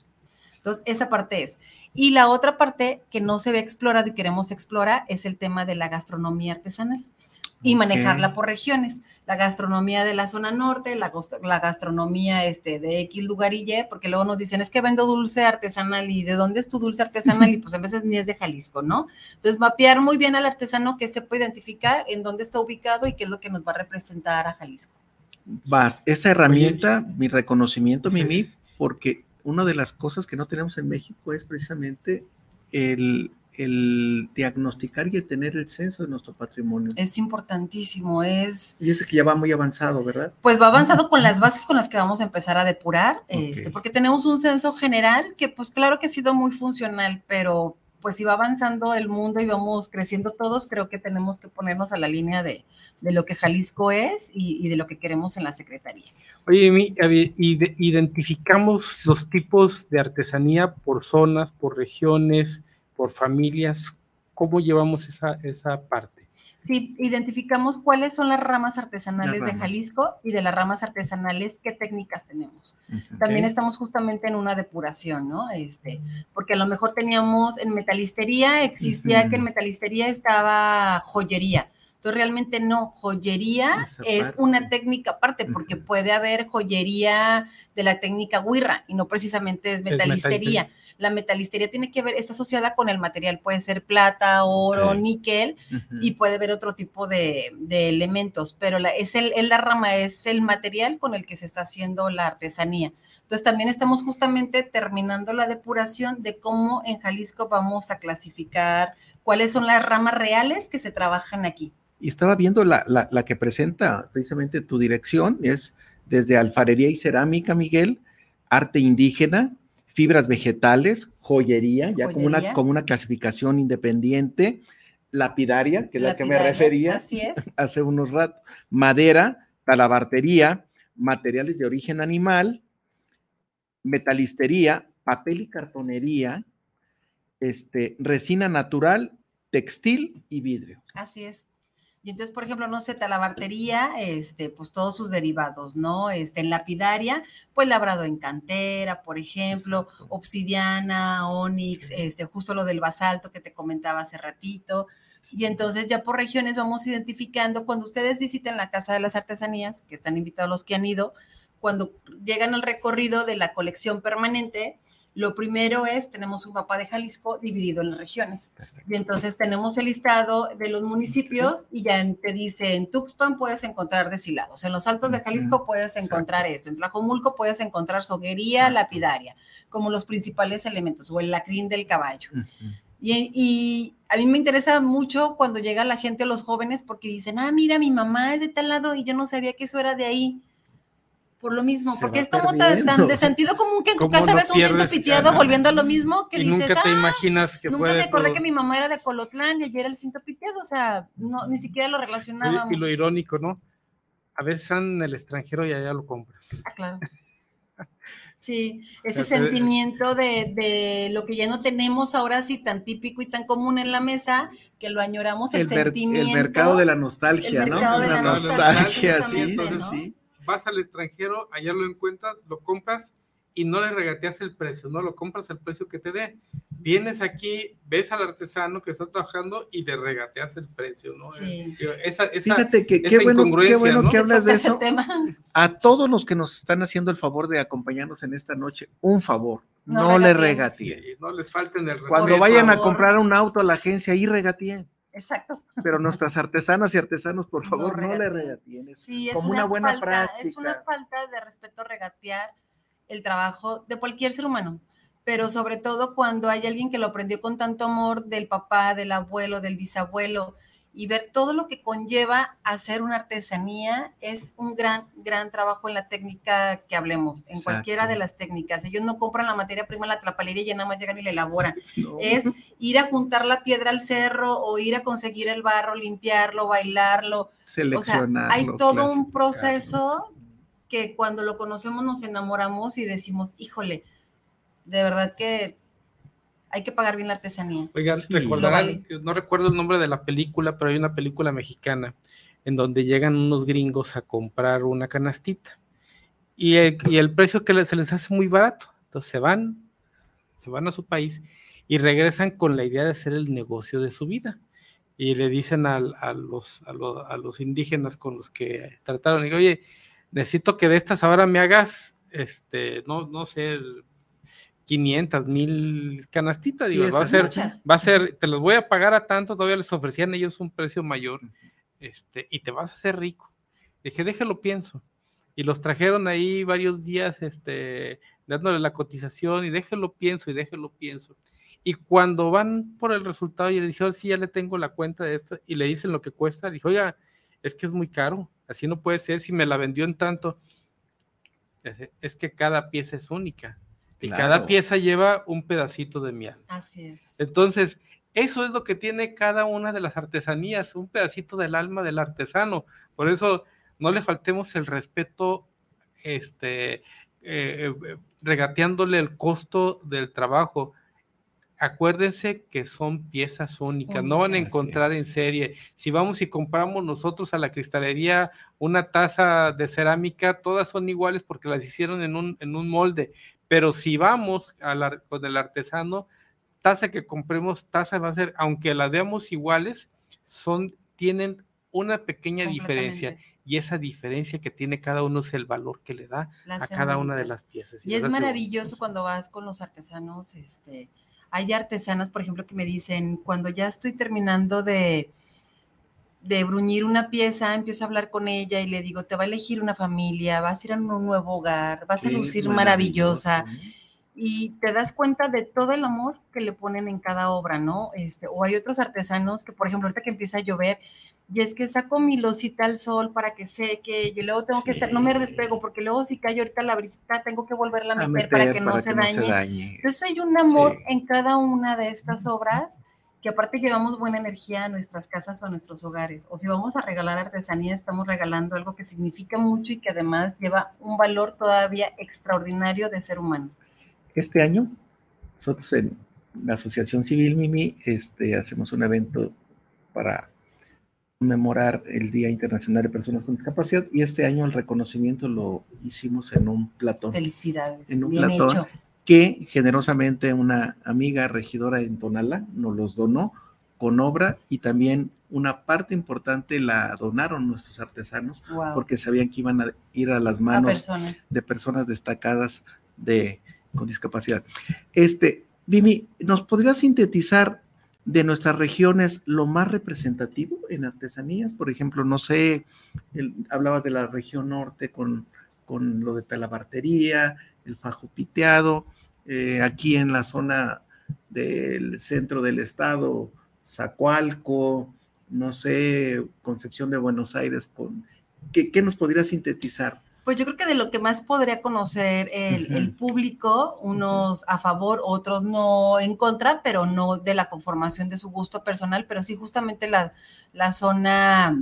Entonces, esa parte es. Y la otra parte que no se ve explorado y queremos explorar es el tema de la gastronomía artesanal y manejarla por regiones. La gastronomía de la zona norte, la, la gastronomía este, de X lugar y Y, porque luego nos dicen, es que vendo dulce artesanal y ¿de dónde es tu dulce artesanal? [laughs] Y pues a veces ni es de Jalisco, ¿no? Entonces, mapear muy bien al artesano que se puede identificar en dónde está ubicado y qué es lo que nos va a representar a Jalisco. Vas, esa herramienta, mi reconocimiento, Pues Mimi, porque una de las cosas que no tenemos en México es precisamente el, el diagnosticar y el tener el censo de nuestro patrimonio. Es importantísimo, es Y ese que ya va muy avanzado, ¿verdad? pues va avanzado con las bases con las que vamos a empezar a depurar, este, porque tenemos un censo general que pues claro que ha sido muy funcional, pero pues si va avanzando el mundo y vamos creciendo todos, creo que tenemos que ponernos a la línea de, de lo que Jalisco es y, y de lo que queremos en la Secretaría. Oye, identificamos los tipos de artesanía por zonas, por regiones, por familias. ¿Cómo llevamos esa, esa parte? Sí, identificamos cuáles son las ramas artesanales Las de. Jalisco y de las ramas artesanales, qué técnicas tenemos. También estamos justamente en una depuración, ¿no? Este, porque a lo mejor teníamos en metalistería, existía que en metalistería estaba joyería. Entonces realmente no, joyería Esa es parte. una técnica aparte, porque puede haber joyería de la técnica huirra y no precisamente es metalistería. La metalistería tiene que ver, está asociada con el material, puede ser plata, oro, níquel, y puede haber otro tipo de, de elementos, pero la, es, el, es la rama, es el material con el que se está haciendo la artesanía. Entonces también estamos justamente terminando la depuración de cómo en Jalisco vamos a clasificar cuáles son las ramas reales que se trabajan aquí. Y estaba viendo la, la- la que presenta precisamente tu dirección, es desde alfarería y cerámica, Miguel, arte indígena, fibras vegetales, joyería, ya como una, como una clasificación independiente, lapidaria, que es la que me refería Así es. [laughs] hace unos ratos, madera, talabartería, materiales de origen animal, metalistería, papel y cartonería, este, resina natural, textil y vidrio. Así es. Y entonces, por ejemplo, no sé, talabartería, este, pues todos sus derivados, ¿no? Este, en lapidaria, pues labrado en cantera, por ejemplo, Exacto. obsidiana, onix, este, justo lo del basalto que te comentaba hace ratito. Y entonces ya por regiones vamos identificando, cuando ustedes visiten la Casa de las Artesanías, que están invitados los que han ido, cuando llegan al recorrido de la colección permanente, lo primero es, tenemos un mapa de Jalisco dividido en las regiones. Y entonces tenemos el listado de los municipios y ya te dice, en Tuxpan puedes encontrar deshilados, en los Altos de Jalisco puedes encontrar esto, en Tlajomulco puedes encontrar soguería, Exacto. lapidaria, como los principales elementos, o el lacrín del caballo. Y, y a mí me interesa mucho cuando llega la gente, los jóvenes, porque dicen, ah, mira, mi mamá es de tal lado y yo no sabía que eso era de ahí. Por lo mismo, Se porque es como tan, de sentido común que en tu ¿Cómo casa no ves un cinto piteado ganas? volviendo a lo mismo que y dices, nunca te "Ah, imaginas que nunca fue me acordé todo. que mi mamá era de Colotlán y ayer era el cinto piteado, o sea, no, ni siquiera lo relacionábamos. Y, y lo irónico, ¿no? A veces están en el extranjero y allá lo compras. Ah, claro. [laughs] Sí, ese Pero- sentimiento de, de lo que ya no tenemos ahora sí tan típico y tan común en la mesa, que lo añoramos el, El, mer- el sentimiento. mercado de la nostalgia, el ¿no? de la nostalgia, nostalgia, sí, sí, justamente, sí. Vas al extranjero, allá lo encuentras, lo compras y no le regateas el precio, no lo compras al precio que te dé. Vienes aquí, ves al artesano que está trabajando y le regateas el precio, ¿no? Sí. Eh, Esa, esa, Fíjate que esa qué bueno, qué bueno ¿no? que hablas de eso. tema. A todos los que nos están haciendo el favor de acompañarnos en esta noche, un favor, No no, le regateen. Sí, no les falten el Cuando vayan a comprar un auto a la agencia, ahí regateen. Exacto. Pero nuestras artesanas y artesanos, por No favor, no, le regateen. regateen. Es Sí, es como una, una, buena falta, práctica. es una falta de respeto regatear el trabajo de cualquier ser humano, pero sobre todo cuando hay alguien que lo aprendió con tanto amor del papá, del abuelo, del bisabuelo, y ver todo lo que conlleva hacer una artesanía es un gran, gran trabajo en la técnica que hablemos, en Exacto. cualquiera de las técnicas. Ellos no compran la materia prima en la trapalería y ya nada más llegan y la elaboran. [laughs] No. Es ir a juntar la piedra al cerro o ir a conseguir el barro, limpiarlo, bailarlo, seleccionar. hay todo un proceso que cuando lo conocemos nos enamoramos y decimos, híjole, de verdad que hay que pagar bien la artesanía. Oigan, Sí. recordarán, no recuerdo el nombre de la película, pero hay una película mexicana en donde llegan unos gringos a comprar una canastita y el, y el precio que se les hace muy barato. Entonces se van, se van a su país y regresan con la idea de hacer el negocio de su vida. Y le dicen a, los, a, los, a los indígenas con los que trataron, digo, oye, necesito que de estas ahora me hagas, este, no, no sé, 500, mil canastitas, digo, va a ser, Muchas. va a ser, te los voy a pagar a tanto, todavía les ofrecían ellos un precio mayor, este, y te vas a hacer rico. Dije, déjalo pienso. Y los trajeron ahí varios días, este, dándole la cotización, y déjelo pienso, y déjelo pienso. Y cuando van por el resultado y le dije, "Ahora sí, ya le tengo la cuenta de esto, y le dicen lo que cuesta, dijo, oiga, es que es muy caro, así no puede ser si me la vendió en tanto. Es- Es que cada pieza es única. Y cada pieza lleva un pedacito de mi alma. Así es. Entonces, eso es lo que tiene cada una de las artesanías, un pedacito del alma del artesano. Por eso no le faltemos el respeto, este, eh, eh, regateándole el costo del trabajo. Acuérdense que son piezas únicas, no van a encontrar en serie. Si vamos y compramos nosotros a la cristalería una taza de cerámica, todas son iguales porque las hicieron en un, en un molde. Pero si vamos a la- con el artesano, taza que compremos, taza va a ser, aunque las veamos iguales, son, tienen una pequeña diferencia. Y esa diferencia que tiene cada uno es el valor que le da La a cada una de las piezas. Y es maravilloso cuando vas con los artesanos, este, hay artesanas, por ejemplo, que me dicen, cuando ya estoy terminando de, de bruñir una pieza, empiezo a hablar con ella y le digo, te va a elegir una familia, vas a ir a un nuevo hogar, vas a lucir maravillosa. y te das cuenta de todo el amor que le ponen en cada obra, ¿no? Este, o hay otros artesanos que, por ejemplo, ahorita que empieza a llover, y es que saco mi losita al sol para que seque, y luego tengo que estar, no me despego, porque luego si cae ahorita la brisita, tengo que volverla a A meter, para que no, se, dañe. dañe. Entonces hay un amor Sí. en cada una de estas obras que aparte llevamos buena energía a nuestras casas o a nuestros hogares. O si vamos a regalar artesanía, estamos regalando algo que significa mucho y que además lleva un valor todavía extraordinario de ser humano. Este año, nosotros en la Asociación Civil Mimi este, hacemos un evento para conmemorar el Día Internacional de Personas con Discapacidad y este año el reconocimiento lo hicimos en un platón Felicidades. En un bien platón. hecho. Que generosamente una amiga regidora en Tonala nos los donó con obra y también una parte importante la donaron nuestros artesanos Wow. porque sabían que iban a ir a las a manos personas. de personas destacadas de, con discapacidad. Este, Vimi, ¿nos podrías sintetizar de nuestras regiones lo más representativo en artesanías? Por ejemplo, no sé, el- hablabas de la región norte con, con lo de talabartería, el fajo piteado, eh, aquí en la zona del centro del estado, Zacualco, no sé, Concepción de Buenos Aires, con, ¿qué, qué nos podría sintetizar? Pues yo creo que de lo que más podría conocer el, el público, unos a favor, otros no en contra, pero no de la conformación de su gusto personal, pero sí justamente la, la zona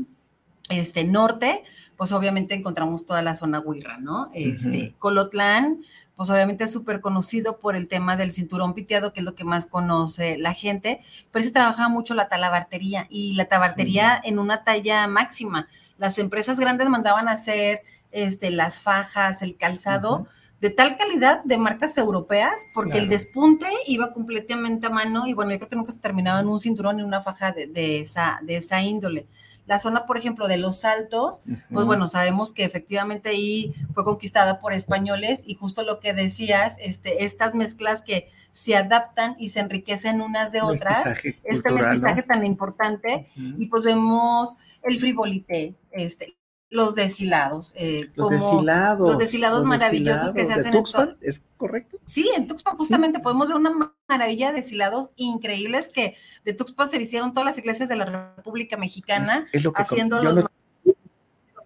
este, norte, pues obviamente encontramos toda la zona Huirra, ¿no? Este, Colotlán, pues obviamente es súper conocido por el tema del cinturón piteado, que es lo que más conoce la gente, pero se trabajaba mucho la talabartería y la tabartería en una talla máxima. Las empresas grandes mandaban a hacer este, las fajas, el calzado. De tal calidad de marcas europeas, porque el despunte iba completamente a mano y bueno, yo creo que nunca se terminaba en un cinturón ni una faja de, de esa, de esa índole. La zona, por ejemplo, de los Altos, pues bueno, sabemos que efectivamente ahí fue conquistada por españoles y justo lo que decías, este, estas mezclas que se adaptan y se enriquecen unas de otras, Mestizaje este cultural, mestizaje ¿no? tan importante, y pues vemos el frivolité, este, los deshilados, eh, Los como deshilados. los deshilados maravillosos que se hacen en Tuxpan, ¿es correcto? Sí, en Tuxpan justamente podemos ver una ma- maravilla de deshilados increíbles que de Tuxpan se hicieron todas las iglesias de la República Mexicana Es, es lo que haciendo los, no- los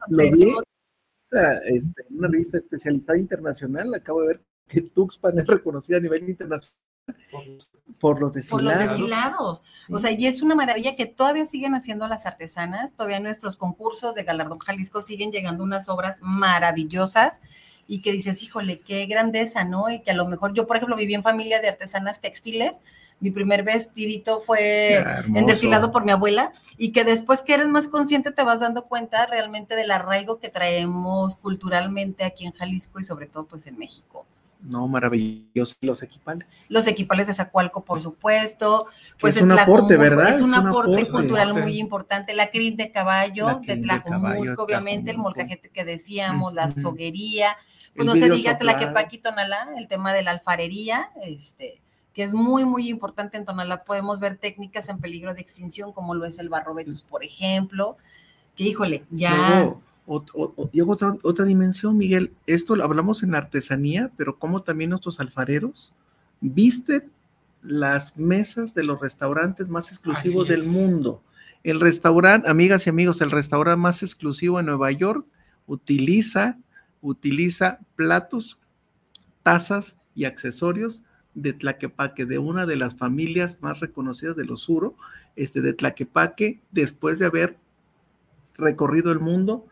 lo vi en una revista especializada internacional, acabo de ver que Tuxpan es reconocida a nivel internacional por los por los deshilados. deshilados. O sea, y es una maravilla que todavía siguen haciendo las artesanas, todavía nuestros concursos de Galardón Jalisco siguen llegando unas obras maravillosas y que dices, híjole, qué grandeza, ¿no? Y que a lo mejor yo, por ejemplo, viví en familia de artesanas textiles, mi primer vestidito fue hermoso. en deshilado por mi abuela y que después que eres más consciente te vas dando cuenta realmente del arraigo que traemos culturalmente aquí en Jalisco y sobre todo pues en México. No, maravilloso. Los equipales. Los equipales de Zacualco, por supuesto. Pues es un aporte, ¿verdad? Es un Es un aporte aporte. cultural Aporte. muy importante. La crin de caballo La de Tlajomulco, obviamente, el molcajete que decíamos, la Ujú. soguería. Pues El no se diga. Tlaquepaque Tonalá, el tema de la alfarería, este que es muy, muy importante en Tonalá. Podemos ver técnicas en peligro de extinción, como lo es el barro vetus, por ejemplo, que híjole, ya... Luego, o- o- llega otra, otra dimensión, Miguel. Esto lo hablamos en artesanía, pero como también nuestros alfareros visten las mesas de los restaurantes más exclusivos Así del es. mundo. El restaurante, amigas y amigos, el restaurante más exclusivo en Nueva York utiliza, utiliza platos, tazas y accesorios de Tlaquepaque, de una de las familias más reconocidas de los Uro, este, de Tlaquepaque, después de haber recorrido el mundo,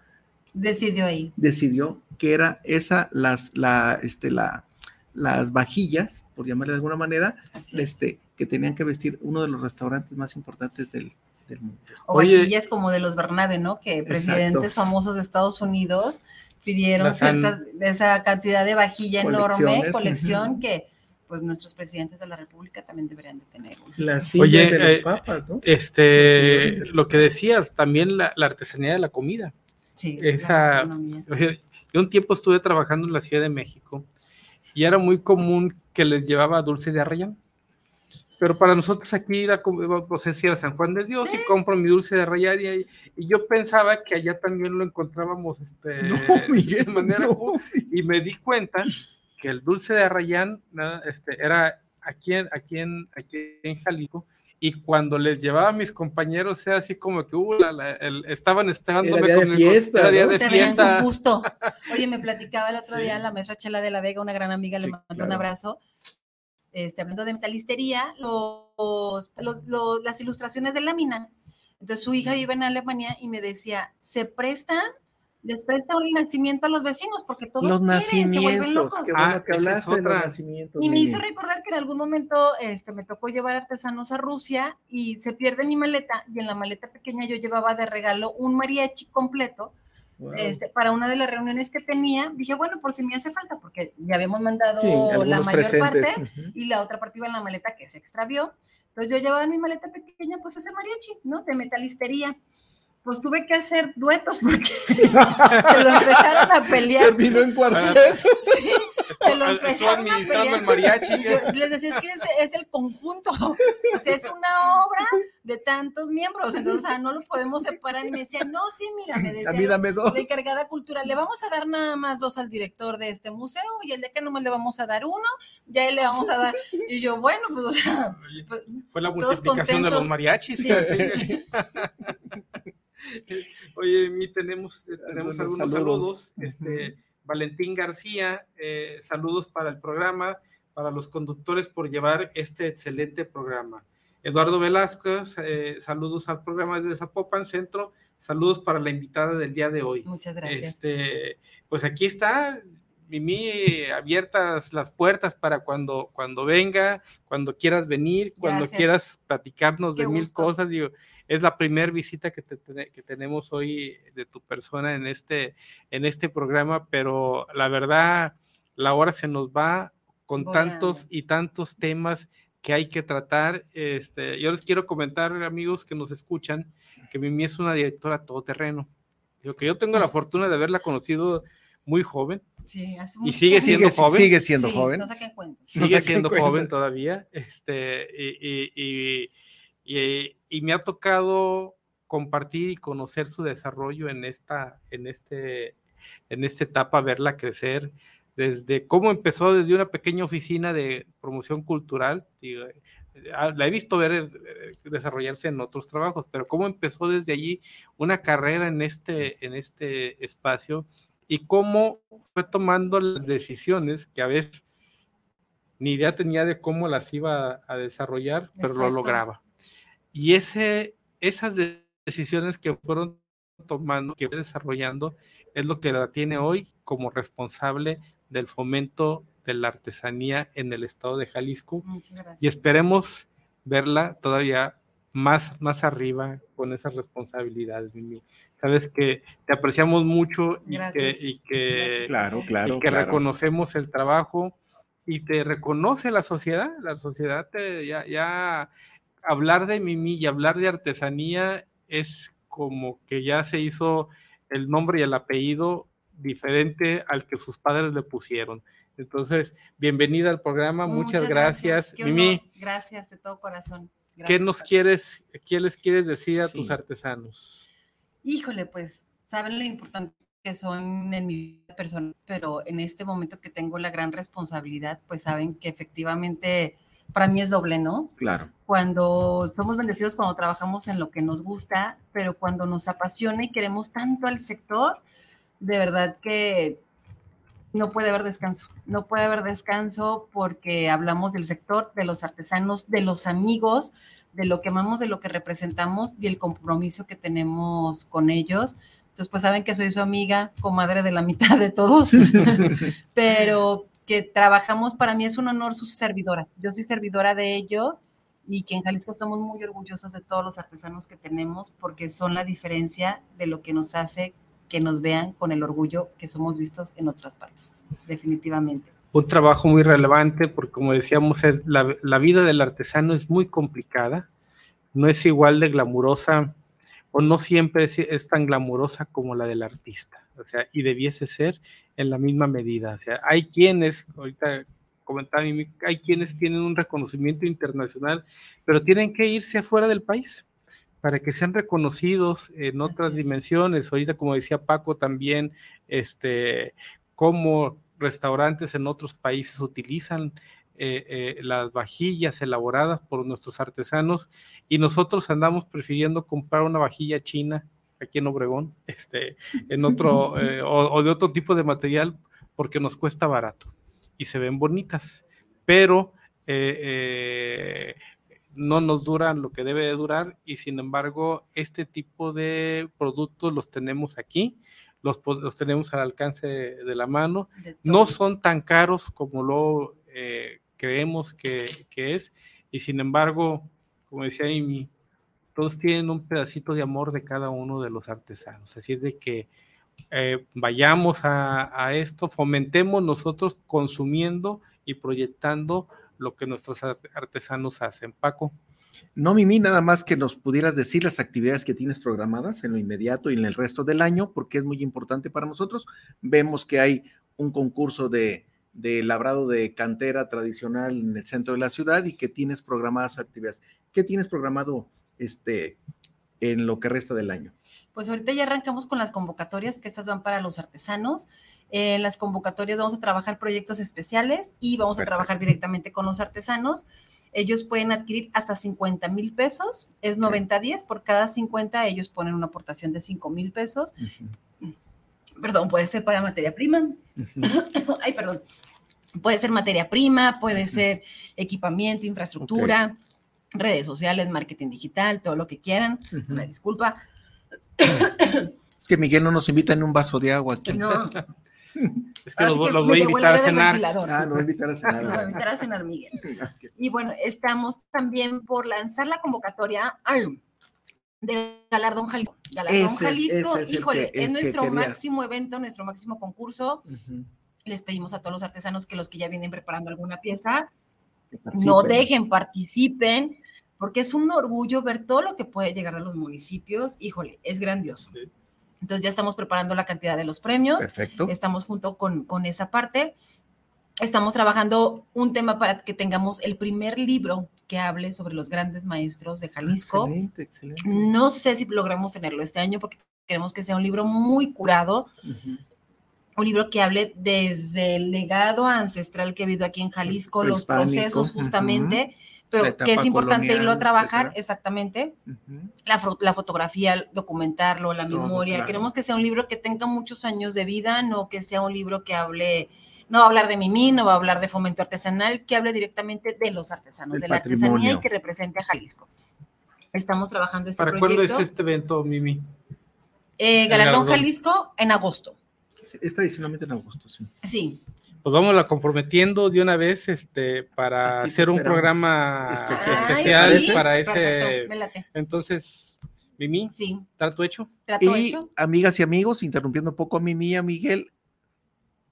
decidió ahí. decidió que era esa, las, la, este, la, las vajillas, por llamarle de alguna manera, Así es. este, que tenían que vestir uno de los restaurantes más importantes del, del mundo. O Oye. vajillas como de los Bernabe, ¿no? Que presidentes famosos de Estados Unidos pidieron de esa cantidad de vajilla enorme, colección, que pues nuestros presidentes de la República también deberían de tener. La silla Oye, de los eh, papas, ¿no? Este, lo que decías, también la, la artesanía de la comida. Sí, Esa, [laughs] yo un tiempo estuve trabajando en la Ciudad de México y era muy común que les llevaba dulce de arrayán. Pero para nosotros aquí ir a comer, no sé si era San Juan de Dios y compro mi dulce de arrayán y, y yo pensaba que allá también lo encontrábamos este, [laughs] No, Miguel, de manera no. común. y me di cuenta que el dulce de arrayán este, era aquí en, aquí, en, aquí en Jalisco y cuando les llevaba a mis compañeros era así como que uh, la- la- el- estaban esperándome Era día de con el- fiesta, era día ¿no? de Te veían con fiesta. gusto. Oye, me platicaba el otro Sí. día la maestra Chela de la Vega, una gran amiga, le Sí, mando un claro. abrazo. Este, hablando de metalistería, los, los- los- las ilustraciones de lámina. Entonces su hija vive en Alemania y me decía, se prestan, les presta un nacimiento a los vecinos porque todos Los quieren, se vuelven nacimientos, locos. qué Ah, que hablaste de los otra. nacimientos. Y me hizo recordar que en algún momento este, me tocó llevar artesanos a Rusia y se pierde mi maleta y en la maleta pequeña yo llevaba de regalo un mariachi completo Wow. este, para una de las reuniones que tenía. Dije, bueno, por si me hace falta, porque ya habíamos mandado Sí, la mayor presentes. parte Ujú. y la otra parte iba en la maleta que se extravió. Entonces yo llevaba en mi maleta pequeña pues ese mariachi, ¿no? De metalistería. Pues tuve que hacer duetos porque [laughs] se lo empezaron a pelear. Terminó en cuarteto. [laughs] Sí, se lo empezaron a pelear. el mariachi. Y yo les decía, es que es, es el conjunto, o sea, es una obra de tantos miembros, entonces, o sea, no lo podemos separar. Y me decía, no, sí, mira, me decía A mí dame dos. la encargada cultural, le vamos a dar nada más dos al director de este museo y el de acá nomás le vamos a dar uno, ya él le vamos a dar. Y yo, bueno, pues, o sea, pues, Fue la multiplicación de los mariachis. Sí. [laughs] casi. [laughs] Oye, mi tenemos, eh, tenemos Algunos algunos saludos. saludos. Este, Valentín García, eh, saludos para el programa, para los conductores por llevar este excelente programa. Eduardo Velasco, eh, saludos al programa desde Zapopan Centro, saludos para la invitada del día de hoy. Muchas gracias. Este, pues aquí está, Mimi, abiertas las puertas para cuando, cuando venga, cuando quieras venir, cuando Gracias. quieras platicarnos Qué de mil cosas. Digo, es la primera visita que, te- te- que tenemos hoy de tu persona en este, en este programa, pero la verdad, la hora se nos va con tantos y tantos temas que hay que tratar. Este, yo les quiero comentar, amigos que nos escuchan, que Mimi es una directora todoterreno. Digo que yo tengo la fortuna de haberla conocido muy joven, Sí, hace y sigue siendo Sigue, joven. sigue siendo Sí, joven. No. No sigue siendo joven todavía, este, y, y- y- y- y me ha tocado compartir y conocer su desarrollo en esta, en este, en esta etapa, verla crecer, desde cómo empezó desde una pequeña oficina de promoción cultural, digo, eh, ah, la he visto ver eh, desarrollarse en otros trabajos, pero cómo empezó desde allí una carrera en este, en este espacio y cómo fue tomando las decisiones que a veces ni idea tenía de cómo las iba a desarrollar, pero lo Exacto. lograba. Y ese, esas de- decisiones que fueron tomando, que fue desarrollando, es lo que la tiene hoy como responsable del fomento de la artesanía en el estado de Jalisco y esperemos verla todavía más, más arriba con esas responsabilidades, Mimi. Sabes que te apreciamos mucho y que, Gracias. y que, Claro, claro. y que claro. reconocemos el trabajo y te reconoce la sociedad. La sociedad te, ya, ya hablar de Mimi y hablar de artesanía es como que ya se hizo el nombre y el apellido diferente al que sus padres le pusieron. Entonces, bienvenida al programa, muchas, gracias. Mimi. Gracias de todo corazón. ¿qué nos quieres, qué les quieres decir a tus artesanos? Híjole, pues saben lo importante que son en mi vida personal, pero en este momento que tengo la gran responsabilidad, pues saben que efectivamente para mí es doble, ¿no? Claro. Cuando somos bendecidos cuando trabajamos en lo que nos gusta, pero cuando nos apasiona y queremos tanto al sector, de verdad que no puede haber descanso, no puede haber descanso porque hablamos del sector, de los artesanos, de los amigos, de lo que amamos, de lo que representamos y el compromiso que tenemos con ellos. Entonces, pues saben que soy su amiga, comadre de la mitad de todos, [laughs] pero que trabajamos, para mí es un honor su servidora. Yo soy servidora de ellos y que en Jalisco estamos muy orgullosos de todos los artesanos que tenemos porque son la diferencia de lo que nos hace que nos vean con el orgullo que somos vistos en otras partes, definitivamente. un trabajo muy relevante porque como decíamos, la, la vida del artesano es muy complicada, no es igual de glamurosa o no siempre es, es tan glamurosa como la del artista, o sea, y debiese ser en la misma medida. O sea, hay quienes, ahorita comentaba, hay quienes tienen un reconocimiento internacional, pero tienen que irse afuera del país para que sean reconocidos en otras dimensiones. Ahorita, como decía Paco, también, este, cómo restaurantes en otros países utilizan eh, eh, las vajillas elaboradas por nuestros artesanos y nosotros andamos prefiriendo comprar una vajilla china aquí en Obregón, [laughs] este, en otro, [laughs] eh, o, o de otro tipo de material porque nos cuesta barato y se ven bonitas, pero eh, eh, no nos duran lo que debe de durar y sin embargo este tipo de productos los tenemos aquí, los, los tenemos al alcance de, de la mano, de no son tan caros como lo eh, creemos que, que es y sin embargo, como decía Amy, todos tienen un pedacito de amor de cada uno de los artesanos, así es de que eh, vayamos a, a esto, fomentemos nosotros consumiendo y proyectando lo que nuestros ar- artesanos hacen. Paco. No, Mimi, nada más que nos pudieras decir las actividades que tienes programadas en lo inmediato y en el resto del año, porque es muy importante para nosotros. Vemos que hay un concurso de, de labrado de cantera tradicional en el centro de la ciudad y que tienes programadas actividades. ¿Qué tienes programado este, en lo que resta del año? Pues ahorita ya arrancamos con las convocatorias, que estas van para los artesanos. En las convocatorias vamos a trabajar proyectos especiales y vamos a trabajar directamente con los artesanos. Ellos pueden adquirir hasta 50 mil pesos, es 90-10, por cada 50 ellos ponen una aportación de 5 mil pesos. perdón, puede ser para materia prima. [coughs] Ay, perdón. Puede ser materia prima, puede ser equipamiento, infraestructura, redes sociales, marketing digital, todo lo que quieran. Una disculpa. Es que Miguel no nos invita en un vaso de agua aquí. No. [laughs] Es que los, que los me voy a invitar a cenar. Ah, no voy invitar a cenar. Nos va a invitar a cenar, Miguel. [laughs] Y bueno, estamos también por lanzar la convocatoria ay, de Galardón Jalisco. Galardón Ese Jalisco, ese es el híjole, que- es nuestro máximo evento, nuestro máximo concurso. Les pedimos a todos los artesanos que los que ya vienen preparando alguna pieza, no dejen, participen, porque es un orgullo ver todo lo que puede llegar a los municipios. Híjole, es grandioso. Sí. Entonces ya estamos preparando la cantidad de los premios. Perfecto. Estamos junto con, con esa parte. Estamos trabajando un tema para que tengamos el primer libro que hable sobre los grandes maestros de Jalisco. Excelente, excelente. No sé si logramos tenerlo este año porque queremos que sea un libro muy curado, Ujú. un libro que hable desde el legado ancestral que ha habido aquí en Jalisco, los Prehispánico, procesos justamente, La pero que es importante irlo a trabajar etcétera. exactamente la, la fotografía, documentarlo, la Todo, memoria. claro. Queremos que sea un libro que tenga muchos años de vida, no que sea un libro que hable, no va a hablar de Mimi, no va a hablar de fomento artesanal, que hable directamente de los artesanos, de la artesanía y que represente a Jalisco. Estamos trabajando este ¿Para cuándo proyecto. es este evento, Mimi? Eh, Galardón. Jalisco en agosto. Sí, Es tradicionalmente en agosto, sí. Sí, Pues vamos a comprometiendo de una vez este, para Aquí hacer un programa Especial. Ay, especial sí, para ese. perfecto. Entonces, Mimi, Sí, trato hecho. trato Y hecho. amigas y amigos, interrumpiendo un poco a mi mía, Miguel,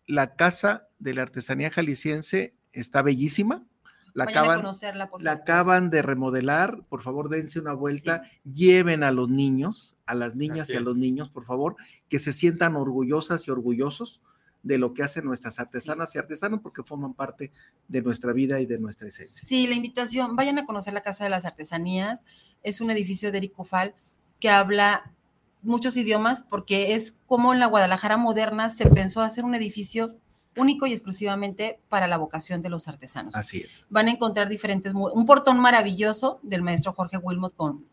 la casa de la artesanía jalisciense está bellísima. La Vayan a acaban, por la acaban de remodelar. Por favor, dense una vuelta. Lleven a los niños, a las niñas Así y a los es. niños, por favor, que se sientan orgullosas y orgullosos de lo que hacen nuestras artesanas y artesanos porque forman parte de nuestra vida y de nuestra esencia. Sí, la invitación, vayan a conocer la Casa de las Artesanías. Es un edificio de Eric Cofal que habla muchos idiomas porque es como en la Guadalajara moderna se pensó hacer un edificio único y exclusivamente para la vocación de los artesanos. Así es. Van a encontrar diferentes, un portón maravilloso del maestro Jorge Wilmot con-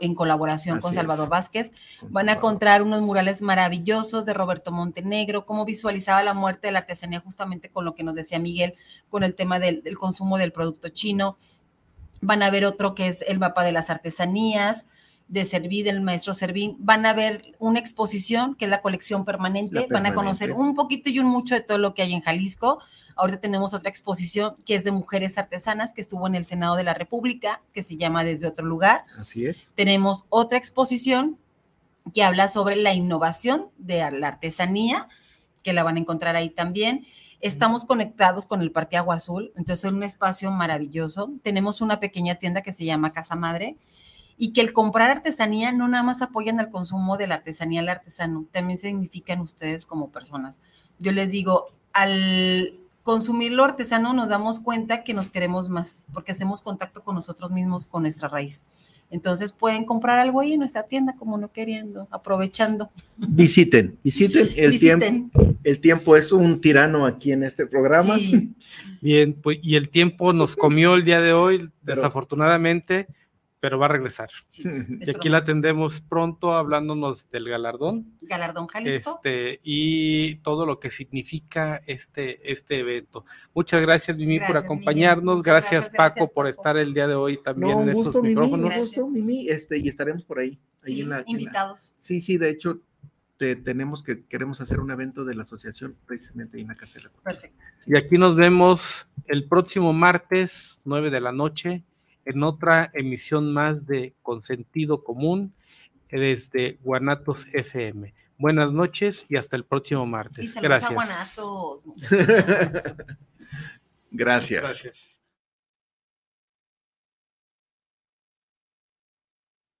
en colaboración con Salvador es. Vázquez. Van a encontrar unos murales maravillosos de Roberto Montenegro, cómo visualizaba la muerte de la artesanía justamente con lo que nos decía Miguel, con el tema del, del consumo del producto chino. Van a ver otro que es el mapa de las artesanías de Serví, del maestro Servín. Van a ver una exposición que es la colección permanente. La Van a conocer un poquito y un mucho de todo lo que hay en Jalisco. Ahorita tenemos otra exposición que es de mujeres artesanas que estuvo en el Senado de la República, que se llama Desde otro lugar Así es. tenemos otra exposición que habla sobre la innovación de la artesanía, que la van a encontrar ahí también. Estamos conectados con el Parque Agua Azul, entonces es un espacio maravilloso. Tenemos una pequeña tienda que se llama Casa Madre y que el comprar artesanía no nada más apoyan al consumo de la artesanía al artesano, también significan ustedes como personas. Yo les digo, al consumir lo artesano nos damos cuenta que nos queremos más, porque hacemos contacto con nosotros mismos, con nuestra raíz. Entonces pueden comprar algo ahí en nuestra tienda como no queriendo, aprovechando. Visiten, visiten [laughs] el Visiten. tiempo. El tiempo es un tirano aquí en este programa. Sí, Bien, pues, y el tiempo nos comió el día de hoy, Pero- desafortunadamente, pero va a regresar. sí. Y aquí la atendemos pronto hablándonos del galardón Galardón Jalisco. este, y todo lo que significa este, este evento. Muchas gracias, Mimi, por acompañarnos. Gracias, gracias, Paco, gracias, por Paco. estar el día de hoy también No, en un estos gusto, Mimi, un micrófonos. Gracias. gusto, Mimi, este, y estaremos por ahí. ahí Sí, en la- en la- invitados. Sí, sí, de hecho, te- tenemos que, queremos hacer un evento de la asociación precisamente ahí en la Casa de la Cultura. Perfecto. Y aquí nos vemos el próximo martes, 9 de la noche, en otra emisión más de Consentido Común desde Guanatos FM. Buenas noches y hasta el próximo Y martes. saludos a. Gracias. [laughs] Gracias.